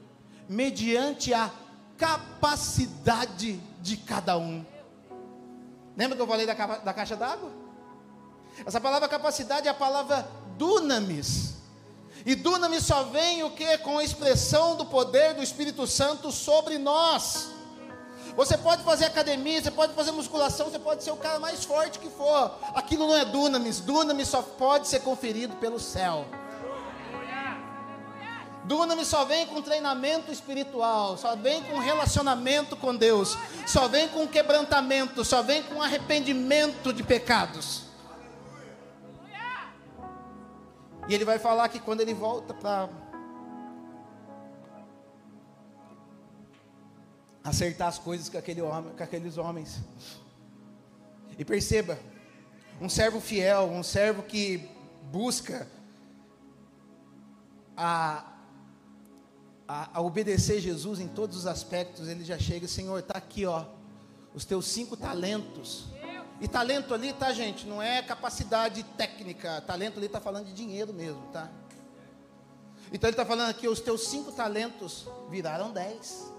mediante a capacidade de cada um. Lembra que eu falei da, da caixa d'água? Essa palavra capacidade é a palavra dunamis. E dunamis só vem o que? Com a expressão do poder do Espírito Santo sobre nós. Você pode fazer academia, você pode fazer musculação, você pode ser o cara mais forte que for. Aquilo não é dunamis. Dunamis só pode ser conferido pelo céu. Dunamis só vem com treinamento espiritual, só vem com relacionamento com Deus, só vem com quebrantamento, só vem com arrependimento de pecados. E ele vai falar que quando ele volta para acertar as coisas com, aquele homem, com aqueles homens. E perceba, um servo fiel, um servo que busca a, a, a, obedecer Jesus em todos os aspectos, ele já chega, Senhor, está aqui, ó, os teus cinco talentos. E talento ali, tá, gente? Não é capacidade técnica. Talento ali está falando de dinheiro mesmo, tá? Então ele está falando aqui: os teus cinco talentos viraram dez.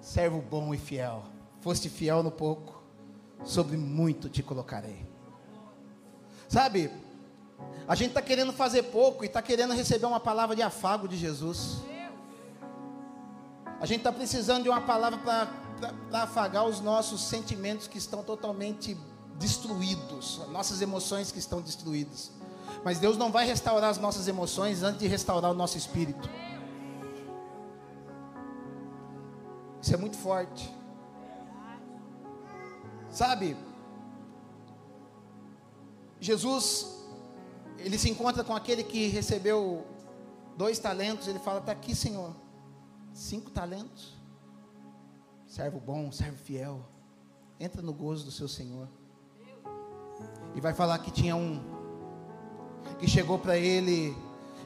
Servo bom e fiel. Foste fiel no pouco, sobre muito te colocarei. Sabe, a gente está querendo fazer pouco e está querendo receber uma palavra de afago de Jesus. A gente está precisando de uma palavra para afagar os nossos sentimentos que estão totalmente destruídos, nossas emoções que estão destruídas. Mas Deus não vai restaurar as nossas emoções antes de restaurar o nosso espírito. Isso é muito forte. Sabe? Jesus, ele se encontra com aquele que recebeu dois talentos. Ele fala: Está aqui, Senhor, cinco talentos. Servo bom, servo fiel. Entra no gozo do seu Senhor. E vai falar que tinha um que chegou para ele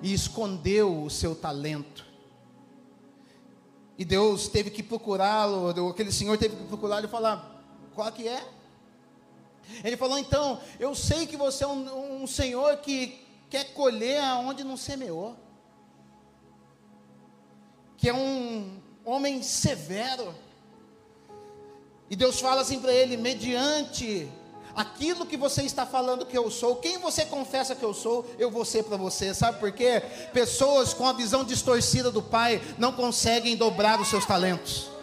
e escondeu o seu talento. E Deus teve que procurá-lo, aquele senhor teve que procurá-lo e falar: qual que é? Ele falou: então, eu sei que você é um, um senhor que quer colher aonde não semeou, que é um homem severo, e Deus fala assim para ele: mediante aquilo que você está falando que eu sou, quem você confessa que eu sou, eu vou ser para você. Sabe por quê? Pessoas com a visão distorcida do Pai não conseguem dobrar os seus talentos.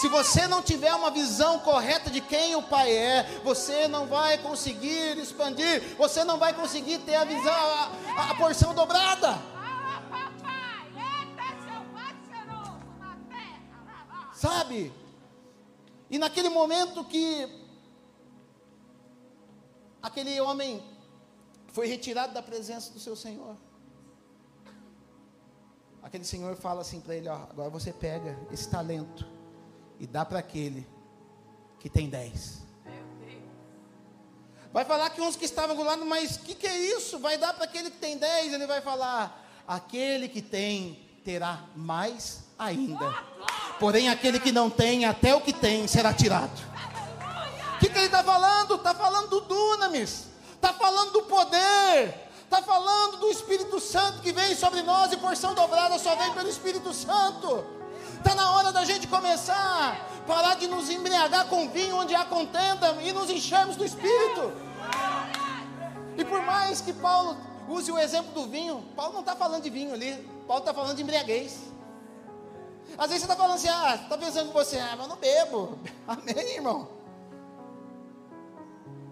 Se você não tiver uma visão correta de quem o Pai é, você não vai conseguir expandir, você não vai conseguir ter a visão, a, a porção dobrada. Sabe? E naquele momento que aquele homem foi retirado da presença do seu Senhor, aquele Senhor fala assim para ele: ó, agora você pega esse talento e dá para aquele que tem dez. Vai falar que uns que estavam do lado, mas o que, que é isso? Vai dar para aquele que tem dez? Ele vai falar: aquele que tem terá mais ainda. Porém, aquele que não tem, até o que tem, será tirado. O que, que ele está falando? Está falando do dunamis, está falando do poder, está falando do Espírito Santo que vem sobre nós e porção dobrada só vem pelo Espírito Santo. Está na hora da gente começar, parar de nos embriagar com vinho onde há contenda e nos enchermos do Espírito. E por mais que Paulo use o exemplo do vinho, Paulo não está falando de vinho ali, Paulo está falando de embriaguez. Às vezes você está falando assim, ah, está pensando que você, ah, mas eu não bebo. Amém, irmão?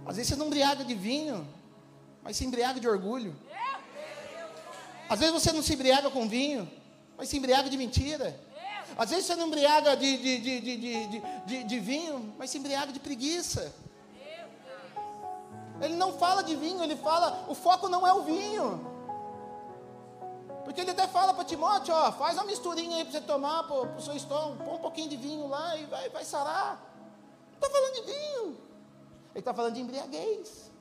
Às vezes você não embriaga de vinho, mas se embriaga de orgulho. Às vezes você não se embriaga com vinho, mas se embriaga de mentira. Às vezes você não embriaga de, de, de, de, de, vinho, mas se embriaga de preguiça. Ele não fala de vinho, ele fala, o foco não é o vinho. Porque ele até fala para Timóteo, ó, faz uma misturinha aí para você tomar para o seu estômago, põe um pouquinho de vinho lá e vai, vai sarar. Não está falando de vinho. Ele está falando de embriaguez.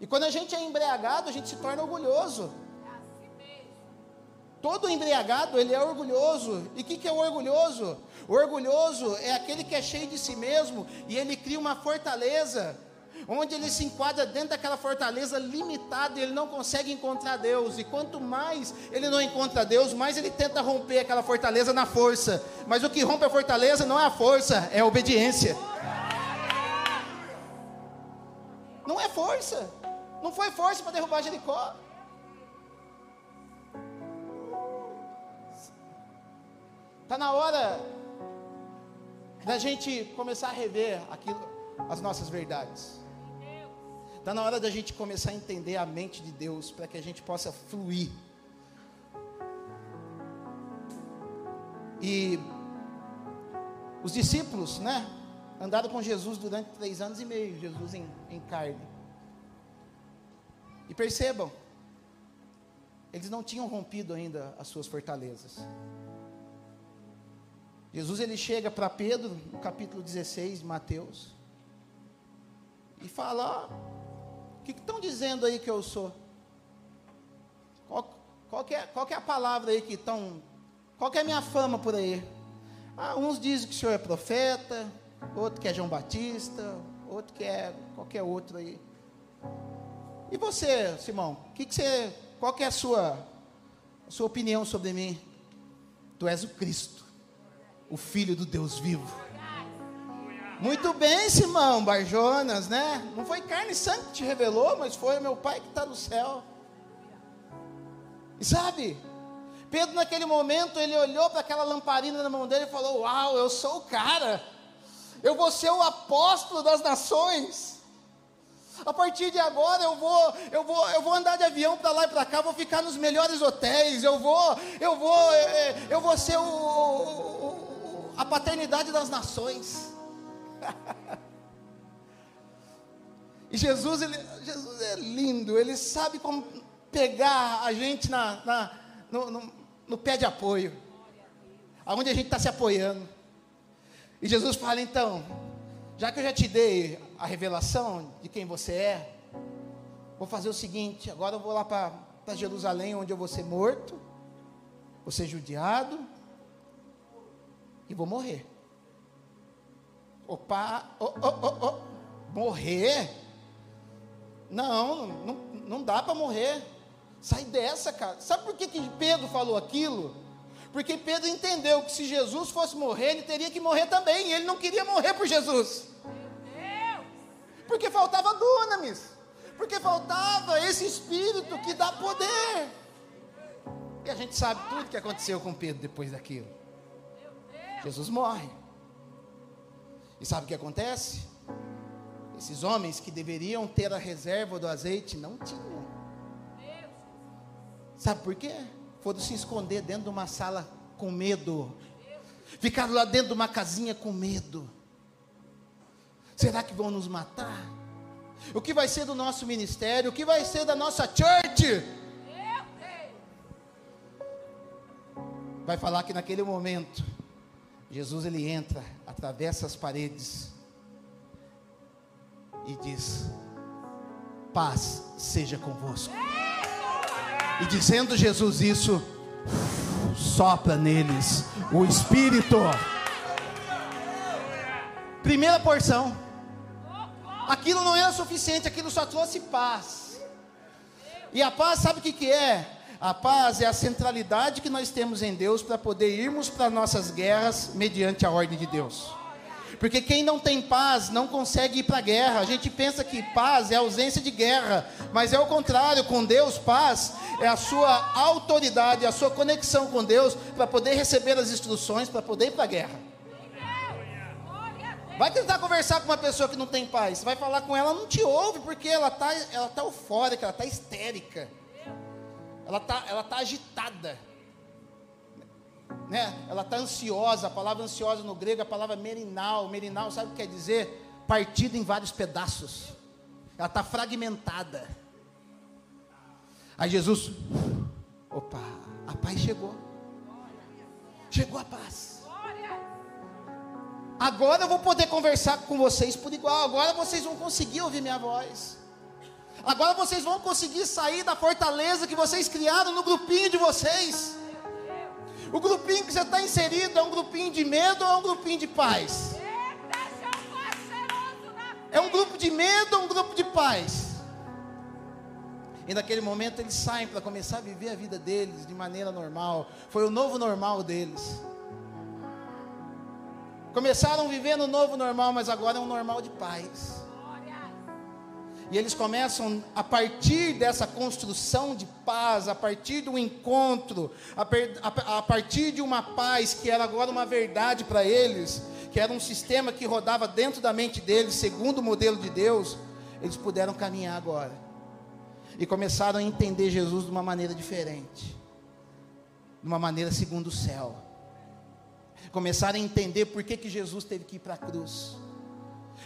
E quando a gente é embriagado, a gente se torna orgulhoso. Todo embriagado, ele é orgulhoso. E o que, que é o orgulhoso? O orgulhoso é aquele que é cheio de si mesmo e ele cria uma fortaleza onde ele se enquadra dentro daquela fortaleza limitada e ele não consegue encontrar Deus. E quanto mais ele não encontra Deus, mais ele tenta romper aquela fortaleza na força. Mas o que rompe a fortaleza não é a força, é a obediência. Não é força. Não foi força para derrubar Jericó. Está na hora da gente começar a rever aquilo, as nossas verdades. Está na hora da gente começar a entender a mente de Deus para que a gente possa fluir. E os discípulos, né? Andaram com Jesus durante três anos e meio, Jesus em, em carne. E percebam, eles não tinham rompido ainda as suas fortalezas. Jesus ele chega para Pedro, no capítulo 16 de Mateus, e fala: que estão dizendo aí que eu sou? Qual, qual, que é, qual que é a palavra aí que estão. Qual que é a minha fama por aí? Ah, uns dizem que o senhor é profeta, outro que é João Batista, outro que é qualquer outro aí. E você, Simão? Que que você, qual que é a sua, a sua opinião sobre mim? Tu és o Cristo, o Filho do Deus vivo. Muito bem, Simão Barjonas, né? Não foi carne e sangue que te revelou, mas foi meu Pai que está no céu. E sabe, Pedro naquele momento, ele olhou para aquela lamparina na mão dele e falou: Uau, eu sou o cara, eu vou ser o apóstolo das nações. A partir de agora eu vou, eu vou, eu vou andar de avião para lá e para cá, vou ficar nos melhores hotéis, eu vou, eu vou, é, é, eu vou ser o, o, a paternidade das nações. e Jesus, ele, Jesus é lindo, ele sabe como pegar a gente na, na no, no, no pé de apoio, aonde a gente está se apoiando. E Jesus fala: então, já que eu já te dei a revelação de quem você é, vou fazer o seguinte: agora eu vou lá para Jerusalém, onde eu vou ser morto, vou ser judiado e vou morrer. Opa, oh, oh, oh, morrer? Não, não, não dá para morrer. Sai dessa, cara. Sabe por que, que Pedro falou aquilo? Porque Pedro entendeu que se Jesus fosse morrer, ele teria que morrer também. E ele não queria morrer por Jesus. Porque faltava dunamis. Porque faltava esse espírito que dá poder. E a gente sabe tudo que aconteceu com Pedro depois daquilo. Jesus morre. E sabe o que acontece? Esses homens que deveriam ter a reserva do azeite não tinham. Sabe por quê? Foram se esconder dentro de uma sala com medo. Ficaram lá dentro de uma casinha com medo. Será que vão nos matar? O que vai ser do nosso ministério? O que vai ser da nossa church? Vai falar que naquele momento Jesus ele entra, atravessa as paredes e diz: Paz seja convosco. E dizendo Jesus isso, sopra neles o Espírito. Primeira porção. Aquilo não era suficiente, aquilo só trouxe paz. E a paz, sabe o que, que é? A paz é a centralidade que nós temos em Deus para poder irmos para nossas guerras mediante a ordem de Deus. Porque quem não tem paz não consegue ir para a guerra. A gente pensa que paz é ausência de guerra, mas é o contrário. Com Deus, paz é a sua autoridade, a sua conexão com Deus para poder receber as instruções, para poder ir para a guerra. Vai tentar conversar com uma pessoa que não tem paz. Vai falar com ela, não te ouve, porque ela está ela tá eufórica, ela está histérica. Ela está ela tá agitada né? Ela está ansiosa. A palavra ansiosa no grego é a palavra merinal. Merinal, sabe o que quer dizer? Partida em vários pedaços. Ela está fragmentada. Aí Jesus, opa, a paz chegou. Chegou a paz. Agora eu vou poder conversar com vocês por igual. Agora vocês vão conseguir ouvir minha voz. Agora vocês vão conseguir sair da fortaleza que vocês criaram no grupinho de vocês. O grupinho que você está inserido é um grupinho de medo ou é um grupinho de paz? É um grupo de medo ou um grupo de paz? E naquele momento eles saem para começar a viver a vida deles de maneira normal. Foi o novo normal deles. Começaram vivendo o novo normal, mas agora é um normal de paz. E eles começam, a partir dessa construção de paz, a partir do encontro, a, a, a partir de uma paz que era agora uma verdade para eles, que era um sistema que rodava dentro da mente deles, segundo o modelo de Deus, eles puderam caminhar agora. E começaram a entender Jesus de uma maneira diferente, de uma maneira segundo o céu. Começaram a entender por que, que Jesus teve que ir para a cruz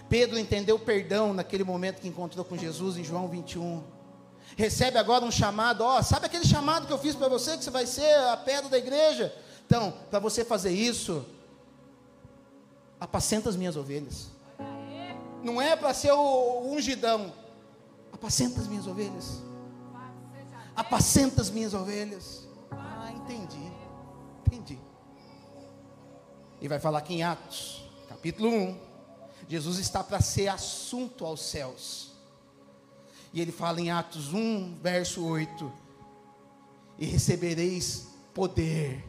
Pedro entendeu perdão naquele momento que encontrou com Jesus em João 21. Recebe agora um chamado, ó, sabe aquele chamado que eu fiz para você que você vai ser a pedra da igreja? Então, para você fazer isso, apacenta as minhas ovelhas. Não é para ser o ungidão. Apacenta as minhas ovelhas. Apacenta as minhas ovelhas. Ah, entendi. Entendi. E vai falar aqui em Atos, capítulo 1, Jesus está para ser assunto aos céus. E ele fala em Atos 1, verso 8: E recebereis poder,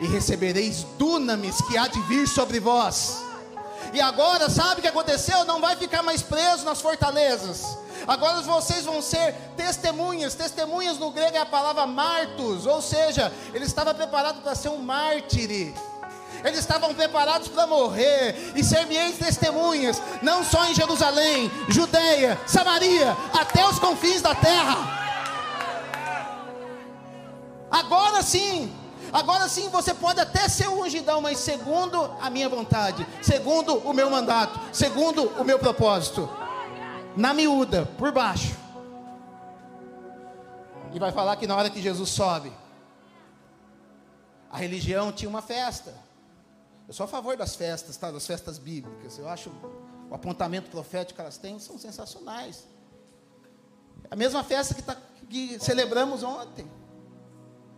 e recebereis dunamis que há de vir sobre vós. E agora, sabe o que aconteceu? Não vai ficar mais preso nas fortalezas. Agora vocês vão ser testemunhas. Testemunhas no grego é a palavra martos, ou seja, ele estava preparado para ser um mártire eles estavam preparados para morrer e ser minhas testemunhas, não só em Jerusalém, Judeia, Samaria, até os confins da terra. Agora sim, agora sim você pode até ser o ungidão, mas segundo a minha vontade, segundo o meu mandato, segundo o meu propósito, na miúda, por baixo. E vai falar que na hora que Jesus sobe, a religião tinha uma festa. Eu sou a favor das festas, tá? das festas bíblicas. Eu acho o apontamento profético que elas têm são sensacionais. A mesma festa que, tá, que celebramos ontem.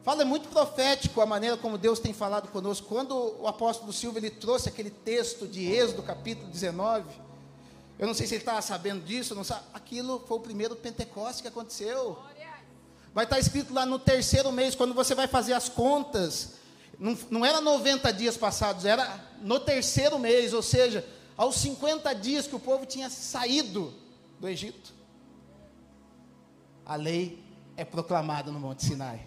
Fala é muito profético a maneira como Deus tem falado conosco. Quando o apóstolo Silva ele trouxe aquele texto de Êxodo, capítulo 19, eu não sei se ele estava sabendo disso, não sabe. Aquilo foi o primeiro Pentecoste que aconteceu. Vai estar escrito lá no terceiro mês, quando você vai fazer as contas não, não era 90 dias passados, era no terceiro mês, ou seja, aos 50 dias que o povo tinha saído do Egito. A lei é proclamada no Monte Sinai.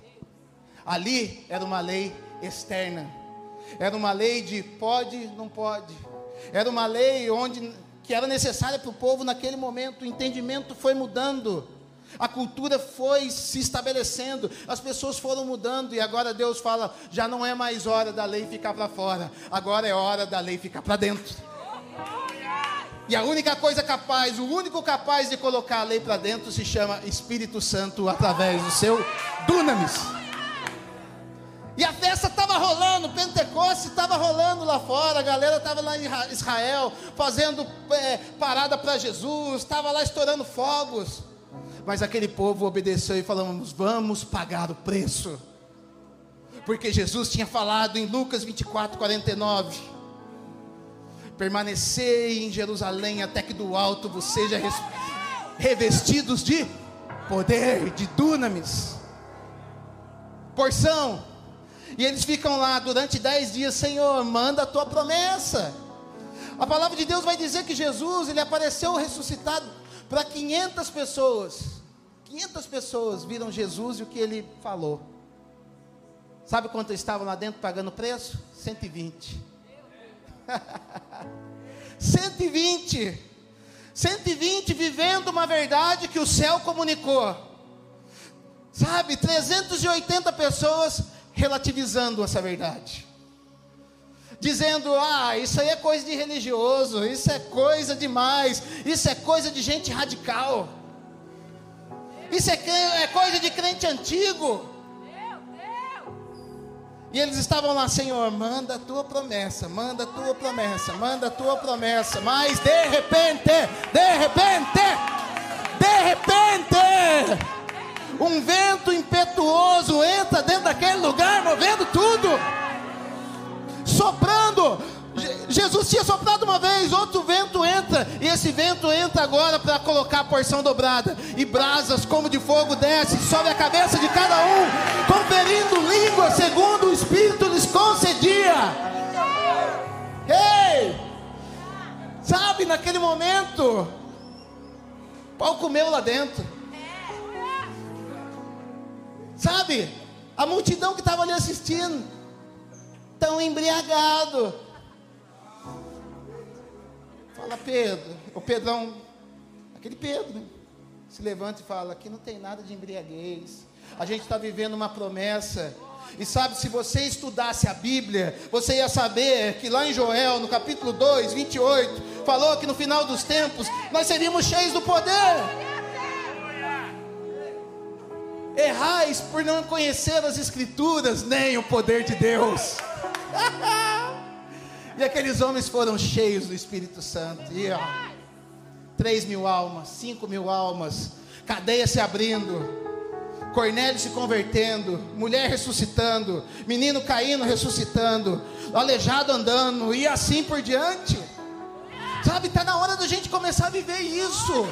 Ali era uma lei externa. Era uma lei de pode, não pode. Era uma lei onde que era necessária para o povo naquele momento. O entendimento foi mudando. A cultura foi se estabelecendo, as pessoas foram mudando e agora Deus fala: já não é mais hora da lei ficar para fora, agora é hora da lei ficar para dentro. E a única coisa capaz, o único capaz de colocar a lei para dentro se chama Espírito Santo através do seu dunamis. E a festa estava rolando, Pentecoste estava rolando lá fora, a galera estava lá em Israel fazendo é, parada para Jesus, estava lá estourando fogos. Mas aquele povo obedeceu e falamos: vamos pagar o preço. Porque Jesus tinha falado em Lucas 24, 49: permanecei em Jerusalém até que do alto vos seja revestidos de poder, de dunamis. porção. E eles ficam lá durante dez dias, Senhor, manda a tua promessa. A palavra de Deus vai dizer que Jesus, ele apareceu ressuscitado para 500 pessoas. 500 pessoas viram Jesus e o que ele falou. Sabe quanto estavam lá dentro pagando preço? 120. 120. 120 vivendo uma verdade que o céu comunicou. Sabe, 380 pessoas relativizando essa verdade. Dizendo, ah, isso aí é coisa de religioso, isso é coisa demais, isso é coisa de gente radical, isso é, é coisa de crente antigo. E eles estavam lá, Senhor, manda a tua promessa, manda a tua promessa, manda a tua promessa. Mas de repente, de repente, de repente, um vento impetuoso entra dentro daquele lugar, movendo tudo, soprando. Jesus tinha soprado uma vez, outro vento entra, e esse vento entra agora para colocar a porção dobrada, e brasas como de fogo descem sobre a cabeça de cada um, conferindo língua segundo o Espírito lhes concedia. Ei! Sabe, naquele momento, pau comeu lá dentro. Sabe, a multidão que estava ali assistindo, tão embriagado Fala Pedro, o Pedrão, aquele Pedro, né? Se levanta e fala: aqui não tem nada de embriaguez. A gente está vivendo uma promessa. E sabe, se você estudasse a Bíblia, você ia saber que lá em Joel, no capítulo 2, 28, falou que no final dos tempos nós seríamos cheios do poder. Errais por não conhecer as Escrituras, nem o poder de Deus. E aqueles homens foram cheios do Espírito Santo. E ó, 3 mil almas, 5 mil almas, cadeia se abrindo, Cornélio se convertendo, mulher ressuscitando, menino caindo, ressuscitando, aleijado andando, e assim por diante. Sabe, está na hora da gente começar a viver isso.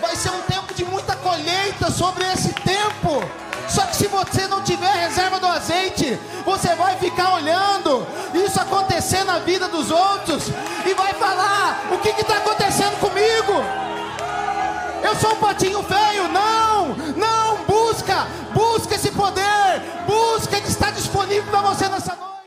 Vai ser um tempo de muita colheita sobre esse tempo. Só que se você não tiver reserva do azeite, você vai ficar olhando isso acontecer na vida dos outros e vai falar: o que está acontecendo comigo? Eu sou um patinho feio? Não, não, busca, busca esse poder, busca que está disponível para você nessa noite.